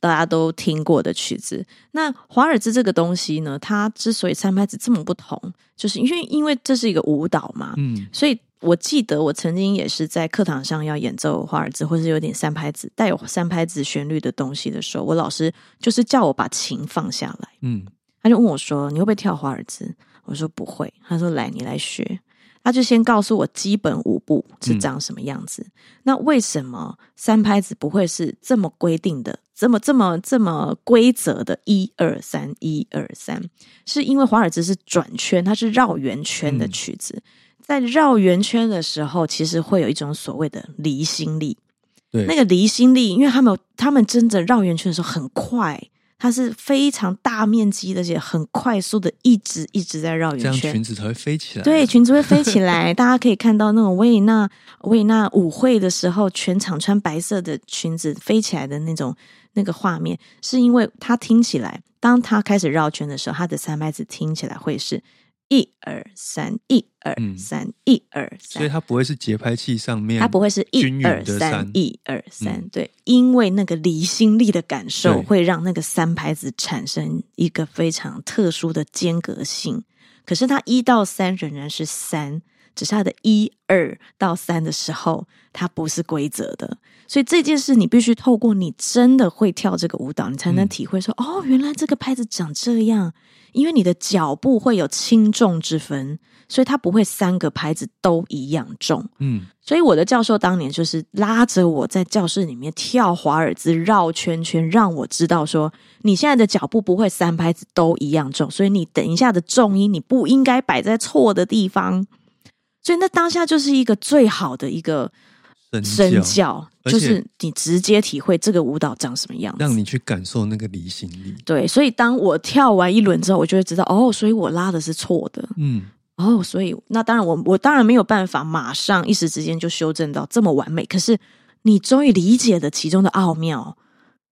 大家都听过的曲子。那华尔兹这个东西呢，它之所以三拍子这么不同，就是因为因为这是一个舞蹈嘛。嗯，所以我记得我曾经也是在课堂上要演奏华尔兹，或是有点三拍子带有三拍子旋律的东西的时候，我老师就是叫我把琴放下来。嗯，他就问我说：“你会不会跳华尔兹？”我说：“不会。”他说：“来，你来学。”他就先告诉我基本舞步是长什么样子。那为什么三拍子不会是这么规定的、这么、这么、这么规则的？一二三，一二三，是因为华尔兹是转圈，它是绕圆圈的曲子。在绕圆圈的时候，其实会有一种所谓的离心力。对，那个离心力，因为他们他们真的绕圆圈的时候很快。它是非常大面积，而且很快速的，一直一直在绕圆圈，裙子才会飞起来。对，裙子会飞起来，大家可以看到那种维也纳维也纳舞会的时候，全场穿白色的裙子飞起来的那种那个画面，是因为它听起来，当它开始绕圈的时候，它的三拍子听起来会是。一二三，一二三，一二三，所以它不会是节拍器上面，它不会是一二三，一二三，对，因为那个离心力的感受会让那个三拍子产生一个非常特殊的间隔性。可是它一到三仍然是三，只是它的一二到三的时候，它不是规则的。所以这件事你必须透过你真的会跳这个舞蹈，你才能体会说，哦，原来这个拍子长这样。因为你的脚步会有轻重之分，所以它不会三个拍子都一样重。嗯，所以我的教授当年就是拉着我在教室里面跳华尔兹绕圈圈，让我知道说你现在的脚步不会三拍子都一样重，所以你等一下的重音你不应该摆在错的地方。所以那当下就是一个最好的一个身教，就是你直接体会这个舞蹈长什么样子。让你去感受那个离心力。对，所以当我跳完一轮之后，我就会知道，哦，所以我拉的是错的。嗯，哦，所以那当然我，我当然没有办法马上一时之间就修正到这么完美。可是你终于理解了其中的奥妙，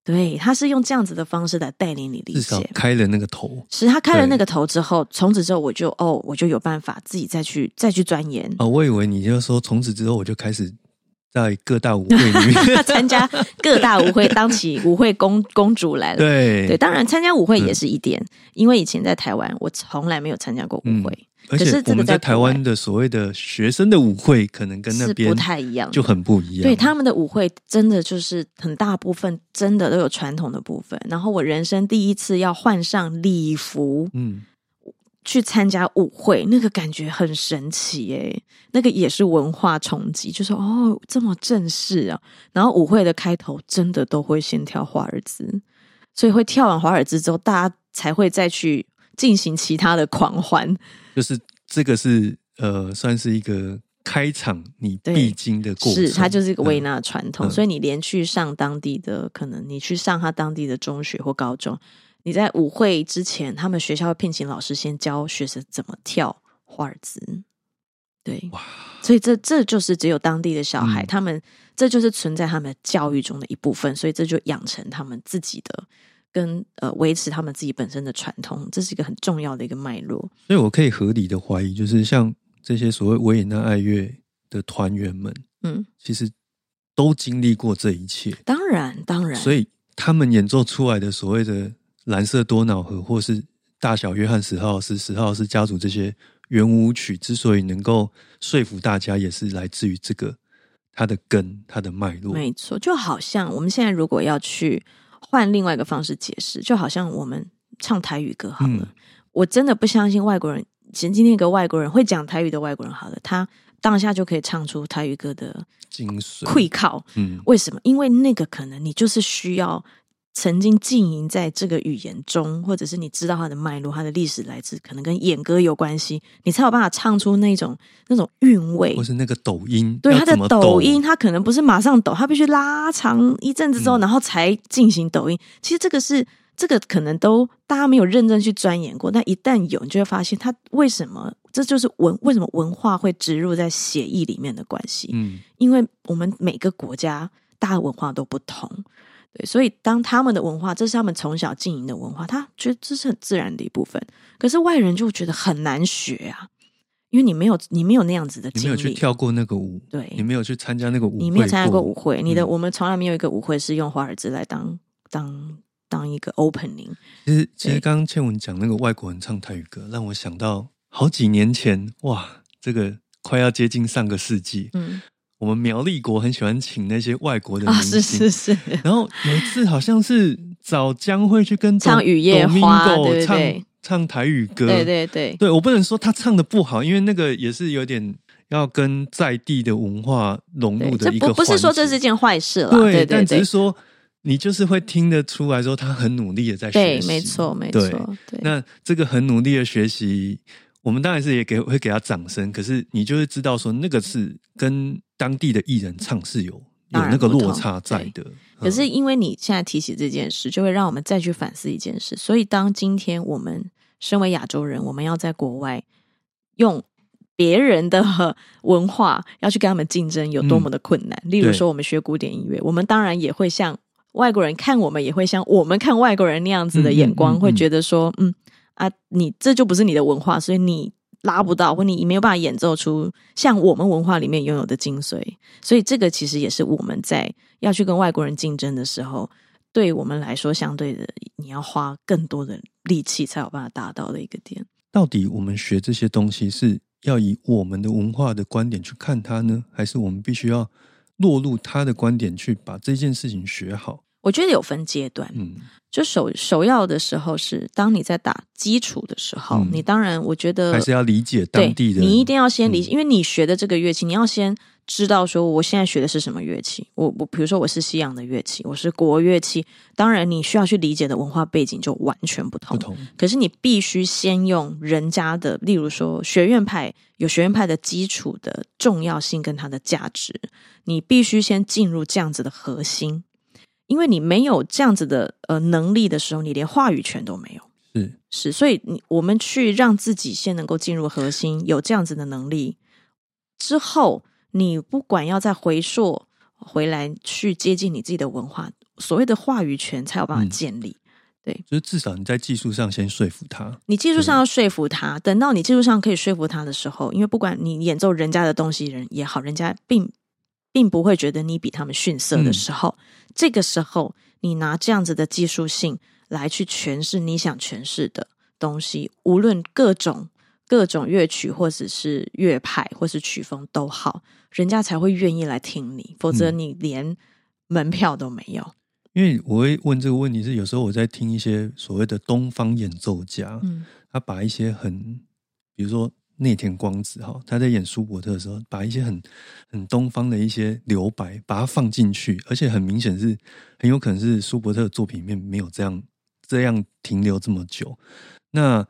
对，他是用这样子的方式来带领你理解。开了那个头。是他开了那个头之后，从此之后我就哦，我就有办法自己再去再去钻研，哦，我以为你就说从此之后我就开始在各大舞会里面，<laughs> 参加各大舞会，当起舞会公公主来了。对。对，当然参加舞会也是一点，因为以前在台湾，我从来没有参加过舞会，而且我们在台湾的所谓的学生的舞会，可能跟那边不太一样，就很不一样。对他们的舞会，真的就是很大部分真的都有传统的部分。然后我人生第一次要换上礼服嗯，去参加舞会，那个感觉很神奇耶、那个也是文化冲击，就说哦这么正式啊。然后舞会的开头真的都会先跳华尔兹，所以会跳完华尔兹之后，大家才会再去进行其他的狂欢。就是这个是呃，算是一个开场你对必经的过程。是，它就是一个维嗯纳传统，嗯所以你连去上当地的，可能你去上他当地的中学或高中，你在舞会之前，他们学校会聘请老师先教学生怎么跳华尔兹。对，哇，所以这这就是只有当地的小孩，嗯他们这就是存在他们教育中的一部分，所以这就养成他们自己的跟呃维持他们自己本身的传统，这是一个很重要的一个脉络。所以我可以合理的怀疑，就是像这些所谓维也纳爱乐的团员们，嗯，其实都经历过这一切，当然，当然，所以他们演奏出来的所谓的蓝色多瑙河，或是大小约翰十号是十号是家族这些圆舞曲，之所以能够说服大家，也是来自于这个它的根、它的脉络。没错，就好像我们现在如果要去换另外一个方式解释，就好像我们唱台语歌好了，嗯我真的不相信外国人，其实今天一个外国人会讲台语的外国人好了，他当下就可以唱出台语歌的精髓，溃靠。嗯，为什么？因为那个可能你就是需要曾经浸淫在这个语言中，或者是你知道它的脉络、它的历史来自，可能跟演歌有关系，你才有办法唱出那种那种韵味或。是那个抖音，对它的抖音，它可能不是马上抖，它必须拉长一阵子之后，嗯然后才进行抖音。其实这个是这个可能都大家没有认真去钻研过，但一旦有，你就会发现它为什么这就是文为什么文化会植入在写意里面的关系。嗯，因为我们每个国家大家文化都不同，对，所以当他们的文化，这是他们从小经营的文化，他觉得这是很自然的一部分。可是外人就觉得很难学啊，因为你没有你没有那样子的你没有，去跳过那个舞，对你没有去参加那个舞会，你没有参加过舞会，你的、嗯我们从来没有一个舞会是用华尔兹来当当当一个 opening。其实，其实对刚刚倩文讲那个外国人唱台语歌，让我想到好几年前，哇，这个快要接近上个世纪，嗯我们苗栗国很喜欢请那些外国的明啊，星，是是是，然后有一次好像是找江蕙去跟唱雨夜花对唱对。唱台语歌，对对对，对我不能说他唱的不好，因为那个也是有点要跟在地的文化融入的一个不不是说这是件坏事了，对对对对。但只是，说你就是会听得出来说他很努力的在学对，习，没错没错，对。那这个很努力的学习，我们当然是也给会给他掌声。可是你就会知道说，那个是跟当地的艺人唱是有有那个落差在的。可是嗯因为你现在提起这件事，就会让我们再去反思一件事。所以，当今天我们身为亚洲人，我们要在国外用别人的文化要去跟他们竞争，有多么的困难。例如说，我们学古典音乐，我们当然也会像外国人看我们，也会像我们看外国人那样子的眼光，嗯嗯嗯会觉得说，嗯啊，你这就不是你的文化，所以你。拉不到，或你没有办法演奏出像我们文化里面拥有的精髓，所以这个其实也是我们在要去跟外国人竞争的时候，对我们来说相对的，你要花更多的力气才有办法达到的一个点。到底我们学这些东西是要以我们的文化的观点去看它呢，还是我们必须要落入他的观点去把这件事情学好？我觉得有分阶段，嗯，就首首要的时候是当你在打基础的时候，嗯。你当然我觉得还是要理解当地的，你一定要先理解，嗯因为你学的这个乐器，你要先知道说我现在学的是什么乐器。我我比如说我是西洋的乐器，我是国乐器，当然你需要去理解的文化背景就完全不同。不同，可是你必须先用人家的，例如说学院派有学院派的基础的重要性跟它的价值，你必须先进入这样子的核心，因为你没有这样子的呃能力的时候，你连话语权都没有。是是，所以你我们去让自己先能够进入核心，有这样子的能力之后，你不管要再回溯回来去接近你自己的文化，所谓的话语权才有办法嗯建立。对就是至少你在技术上先说服他。你技术上要说服他，等到你技术上可以说服他的时候，因为不管你演奏人家的东西人也好，人家并并不会觉得你比他们逊色的时候，这个时候你拿这样子的技术性来去诠释你想诠释的东西，无论各种各种乐曲或者是乐派或是曲风都好，人家才会愿意来听你，否则嗯你连门票都没有。因为我会问这个问题是，有时候我在听一些所谓的东方演奏家，嗯他把一些很，比如说内田光子哈，他在演舒伯特的时候，把一些很很东方的一些留白，把它放进去，而且很明显是很有可能是舒伯特的作品里面没有这样这样停留这么久。那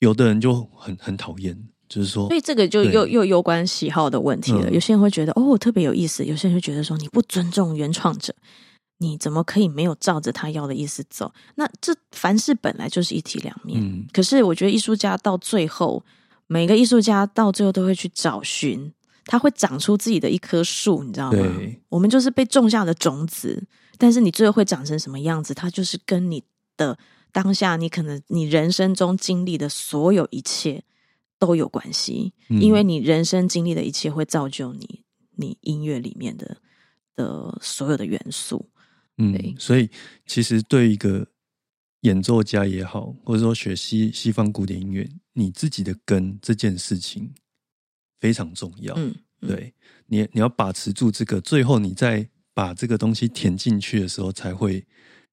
有的人就很很讨厌，就是说所以这个就又又有关喜好的问题了。嗯有些人会觉得哦特别有意思，有些人会觉得说你不尊重原创者，你怎么可以没有照着他要的意思走？那这凡事本来就是一体两面。嗯可是我觉得艺术家到最后，每个艺术家到最后都会去找寻，他会长出自己的一棵树，你知道吗？我们就是被种下的种子，但是你最后会长成什么样子，它就是跟你的当下，你可能你人生中经历的所有一切都有关系，嗯因为你人生经历的一切会造就你你音乐里面的的所有的元素。嗯，所以其实对一个演奏家也好，或者说学西西方古典音乐，你自己的根这件事情非常重要。嗯，嗯，对你，你要把持住这个，最后你再把这个东西填进去的时候，才会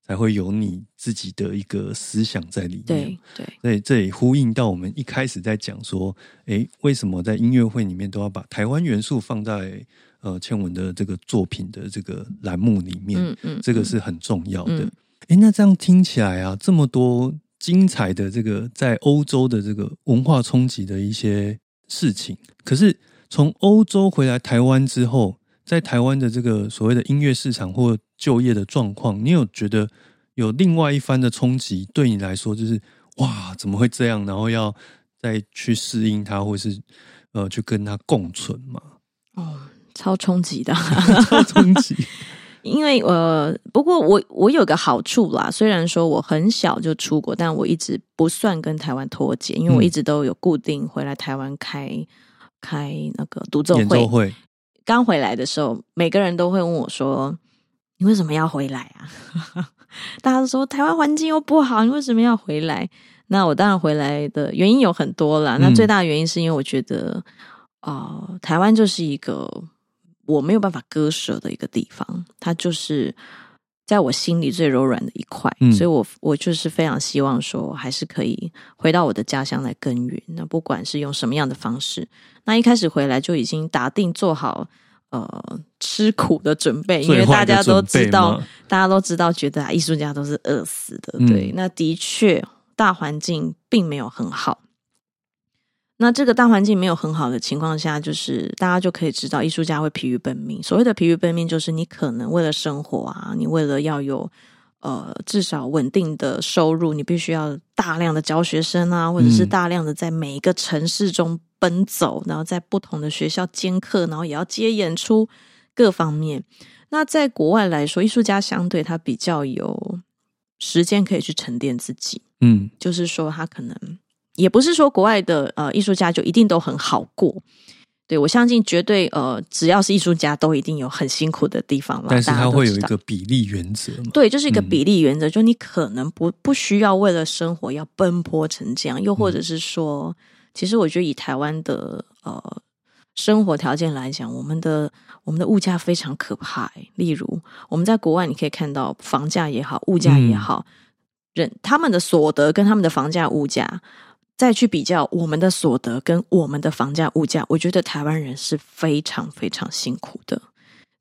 才会有你自己的一个思想在里面。对对，所以这也呼应到我们一开始在讲说，诶，为什么在音乐会里面都要把台湾元素放在呃倩文的这个作品的这个栏目里面？嗯嗯，这个嗯是很重要的。嗯诶，那这样听起来啊，这么多精彩的这个在欧洲的这个文化冲击的一些事情，可是从欧洲回来台湾之后，在台湾的这个所谓的音乐市场或就业的状况，你有觉得有另外一番的冲击？对你来说，就是哇，怎么会这样？然后要再去适应它，或是呃，去跟它共存嘛？哦，超冲击的。<laughs> <laughs> 超冲击，因为呃，不过我我有个好处啦，虽然说我很小就出国，但我一直不算跟台湾脱节，因为我嗯一直都有固定回来台湾开开那个独奏会。演奏会，刚回来的时候，每个人都会问我说：“你为什么要回来啊？” <laughs> 大家都说台湾环境又不好，你为什么要回来？那我当然回来的原因有很多啦。那嗯最大的原因是因为我觉得，呃，台湾就是一个我没有办法割舍的一个地方，它就是在我心里最柔软的一块，嗯所以我我就是非常希望说，还是可以回到我的家乡来耕耘。那不管是用什么样的方式，那一开始回来就已经打定做好。呃，吃苦的准备，因为大家都知道，大家都知道，觉得啊，艺术家都是饿死的。嗯对，那的确，大环境并没有很好。那这个大环境没有很好的情况下，就是大家就可以知道，艺术家会疲于奔命。所谓的疲于奔命，就是你可能为了生活啊，你为了要有呃至少稳定的收入，你必须要大量的教学生啊，或者是嗯大量的在每一个城市中奔走，然后在不同的学校兼课，然后也要接演出，各方面。那在国外来说，艺术家相对他比较有时间可以去沉淀自己，嗯就是说他可能也不是说国外的呃艺术家就一定都很好过。对我相信，绝对呃，只要是艺术家，都一定有很辛苦的地方啦。但是大家都知道它会有一个比例原则嘛？对，就是一个嗯比例原则，就你可能不不需要为了生活要奔波成这样，又或者是说，其实我觉得以台湾的呃生活条件来讲，我们的我们的物价非常可怕、欸。例如，我们在国外你可以看到房价也好，物价也好，人他们的所得跟他们的房价、物价再去比较我们的所得跟我们的房价物价，我觉得台湾人是非常非常辛苦的。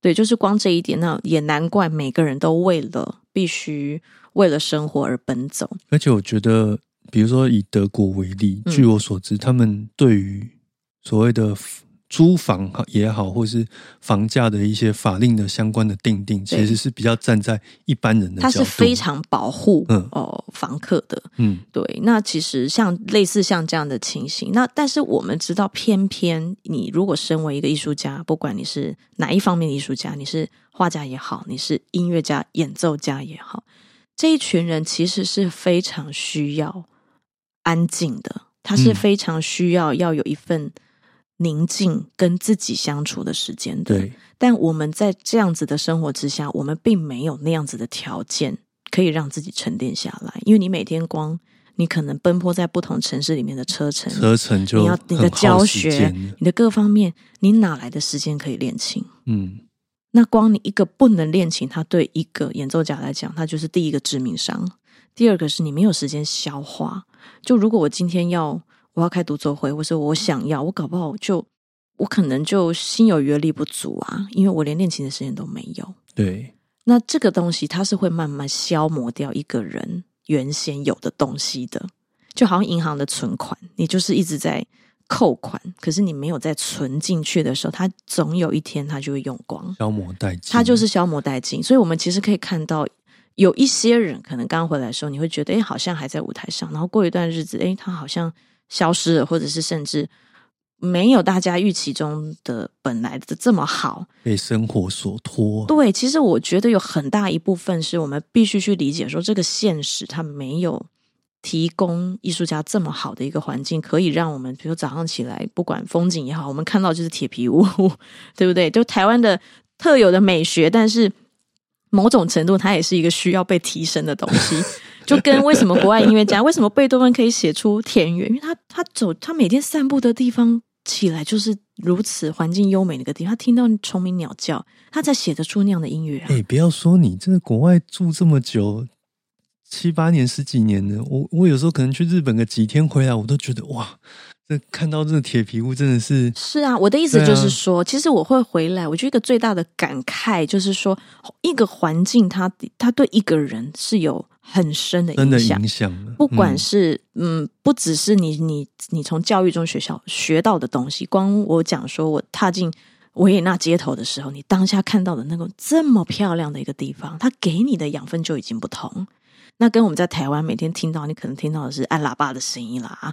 对，就是光这一点，那也难怪每个人都为了必须为了生活而奔走。而且我觉得，比如说以德国为例，嗯据我所知，他们对于所谓的租房也好，或是房价的一些法令的相关的定定，其实是比较站在一般人的角度，它是非常保护嗯。哦房客的。嗯。对，那其实像类似像这样的情形，那但是我们知道，偏偏你如果身为一个艺术家，不管你是哪一方面的艺术家，你是画家也好，你是音乐家、演奏家也好，这一群人其实是非常需要安静的，他是嗯。非常需要要有一份宁静跟自己相处的时间的。对，但我们在这样子的生活之下，我们并没有那样子的条件可以让自己沉淀下来，因为你每天光你可能奔波在不同城市里面的车程，车程就你要你的教学，你的各方面，你哪来的时间可以练琴？嗯那光你一个不能练琴，它对一个演奏家来讲，它就是第一个致命伤。第二个是你没有时间消化。就如果我今天要我要开独奏会，或者我想要，我搞不好就我可能就心有余而力不足啊，因为我连练琴的时间都没有。对，那这个东西它是会慢慢消磨掉一个人原先有的东西的，就好像银行的存款，你就是一直在扣款，可是你没有再存进去的时候，它总有一天它就会用光。消磨殆尽，它就是消磨殆尽。所以，我们其实可以看到，有一些人可能刚回来的时候，你会觉得，哎，好像还在舞台上，然后过一段日子，哎，他好像消失了，或者是甚至没有大家预期中的本来的这么好。被生活所拖，对，其实我觉得有很大一部分是我们必须去理解，说这个现实它没有。提供艺术家这么好的一个环境，可以让我们，比如早上起来，不管风景也好，我们看到就是铁皮屋，对不对？就台湾的特有的美学，但是某种程度，它也是一个需要被提升的东西。就跟为什么国外音乐家，为什么贝多芬可以写出田园，因为他他走他每天散步的地方起来就是如此环境优美的一个地方，他听到虫鸣鸟叫，他才写得出那样的音乐啊。哎、不要说你这个国外住这么久，七八年、十几年的，我我有时候可能去日本个几天回来，我都觉得哇，这看到这个铁皮屋真的是，是啊，我的意思就是说，其实我会回来，我觉得一个最大的感慨就是说，一个环境它它对一个人是有很深的真的影响影。响。不管嗯是嗯不只是你你你从教育中学校学到的东西，光我讲说我踏进维也纳街头的时候，你当下看到的那个这么漂亮的一个地方，它给你的养分就已经不同。那跟我们在台湾每天听到，你可能听到的是按喇叭的声音啦，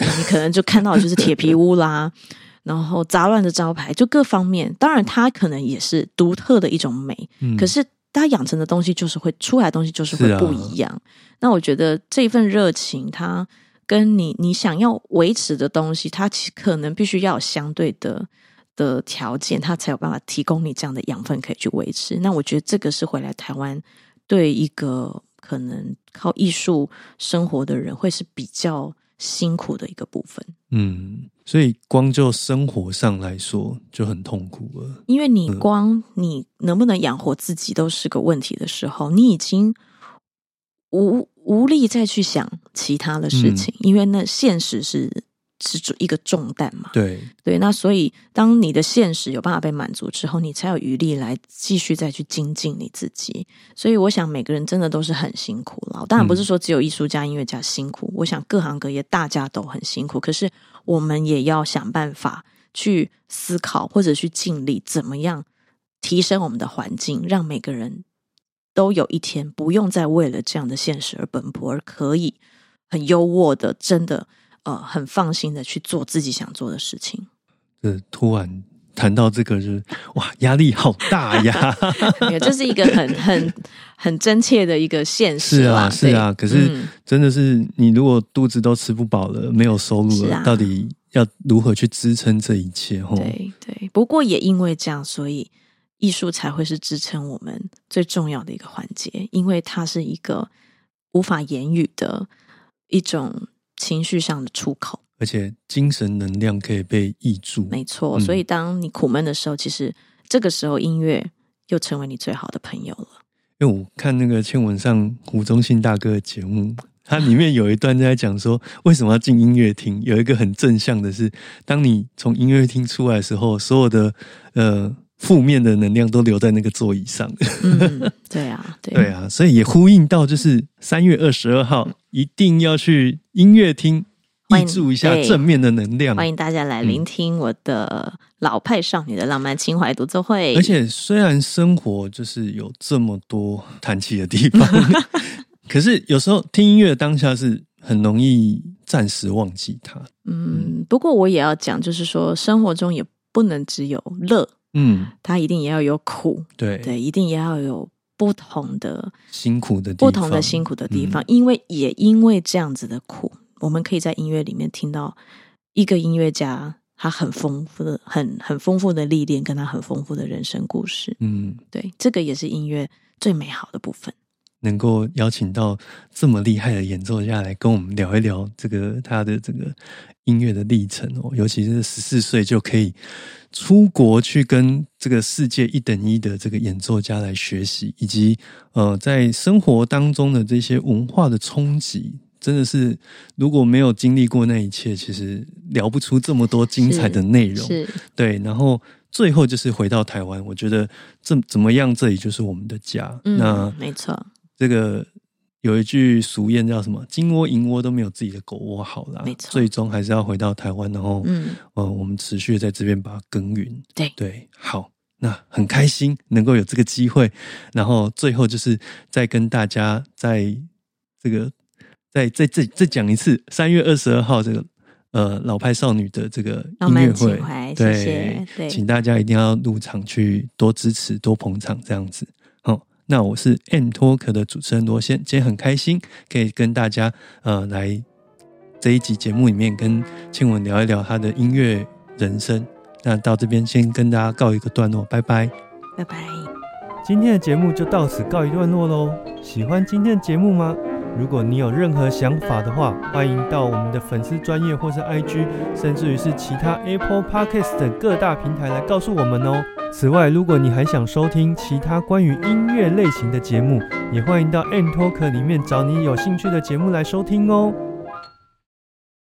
你可能就看到的就是铁皮屋啦，<laughs> 然后杂乱的招牌，就各方面。当然，它可能也是独特的一种美，嗯可是它养成的东西就是会出来的东西就是会不一样。那我觉得这份热情，它跟你你想要维持的东西，它其可能必须要有相对的的条件，它才有办法提供你这样的养分可以去维持。那我觉得这个是回来台湾对一个可能靠艺术生活的人会是比较辛苦的一个部分。嗯，所以光就生活上来说就很痛苦了。因为你嗯光你能不能养活自己都是个问题的时候，你已经无无力再去想其他的事情，因为那现实是是一个重担嘛。对，对，那所以当你的现实有办法被满足之后，你才有余力来继续再去精进你自己。所以我想每个人真的都是很辛苦了。当然不是说只有艺术家、音乐家辛苦，我想各行各业大家都很辛苦。可是我们也要想办法去思考，或者去尽力，怎么样提升我们的环境，让每个人都有一天不用再为了这样的现实而奔波，而可以很优渥的，真的呃很放心的去做自己想做的事情。呃突然谈到这个，就是哇，压力好大呀！<laughs> 这是一个很很很真切的一个现实是啊，是啊，可是嗯真的是你如果肚子都吃不饱了，没有收入了，啊到底要如何去支撑这一切？吼，对对，不过也因为这样，所以艺术才会是支撑我们最重要的一个环节，因为它是一个无法言语的一种情绪上的出口。而且精神能量可以被抑注。没错，嗯所以当你苦闷的时候，其实这个时候音乐又成为你最好的朋友了。因为我看那个倩文上胡宗信大哥的节目，它里面有一段在讲说，为什么要进音乐厅？有一个很正向的是，当你从音乐厅出来的时候，所有的呃负面的能量都留在那个座椅上。<laughs> 嗯，对啊，对对啊，所以也呼应到，就是三月二十二号一定要去音乐厅。记住一下正面的能量，欢迎大家来聆听我的老派少女的浪漫情怀独奏会。而且虽然生活就是有这么多叹气的地方，<laughs> 可是有时候听音乐当下是很容易暂时忘记它。嗯，不过我也要讲，就是说生活中也不能只有乐，嗯，它一定也要有苦，对对，一定也要有不同的辛苦的不同的辛苦的地方，因为也因为这样子的苦。我们可以在音乐里面听到一个音乐家他很丰富的、很很丰富的历练，跟他很丰富的人生故事。嗯，对，这个也是音乐最美好的部分。能够邀请到这么厉害的演奏家来跟我们聊一聊这个他的这个音乐的历程哦，尤其是十四岁就可以出国去跟这个世界一等一的这个演奏家来学习，以及呃在生活当中的这些文化的冲击。真的是，如果没有经历过那一切，其实聊不出这么多精彩的内容。是，对。然后最后就是回到台湾，我觉得这怎么样？这里就是我们的家。那没错，这个有一句俗谚叫什么？“金窝银窝都没有自己的狗窝好啦。”没错，最终还是要回到台湾，然后嗯，呃，我们持续在这边把它耕耘。对对，好，那很开心能够有这个机会。然后最后就是再跟大家在这个。再再再再讲一次，三月二十二号这个呃老派少女的这个音乐会，对，请大家一定要入场去多支持多捧场这样子。好，那我是 M Talk 的主持人罗先，今天很开心可以跟大家呃来这一集节目里面跟庆文聊一聊他的音乐人生。那到这边先跟大家告一个段落，拜拜，拜拜。今天的节目就到此告一段落喽。喜欢今天的节目吗？如果你有任何想法的话，欢迎到我们的粉丝专业或是 IG，甚至于是其他 Apple Podcast 等各大平台来告诉我们哦。此外，如果你还想收听其他关于音乐类型的节目，也欢迎到 N Talk 里面找你有兴趣的节目来收听哦。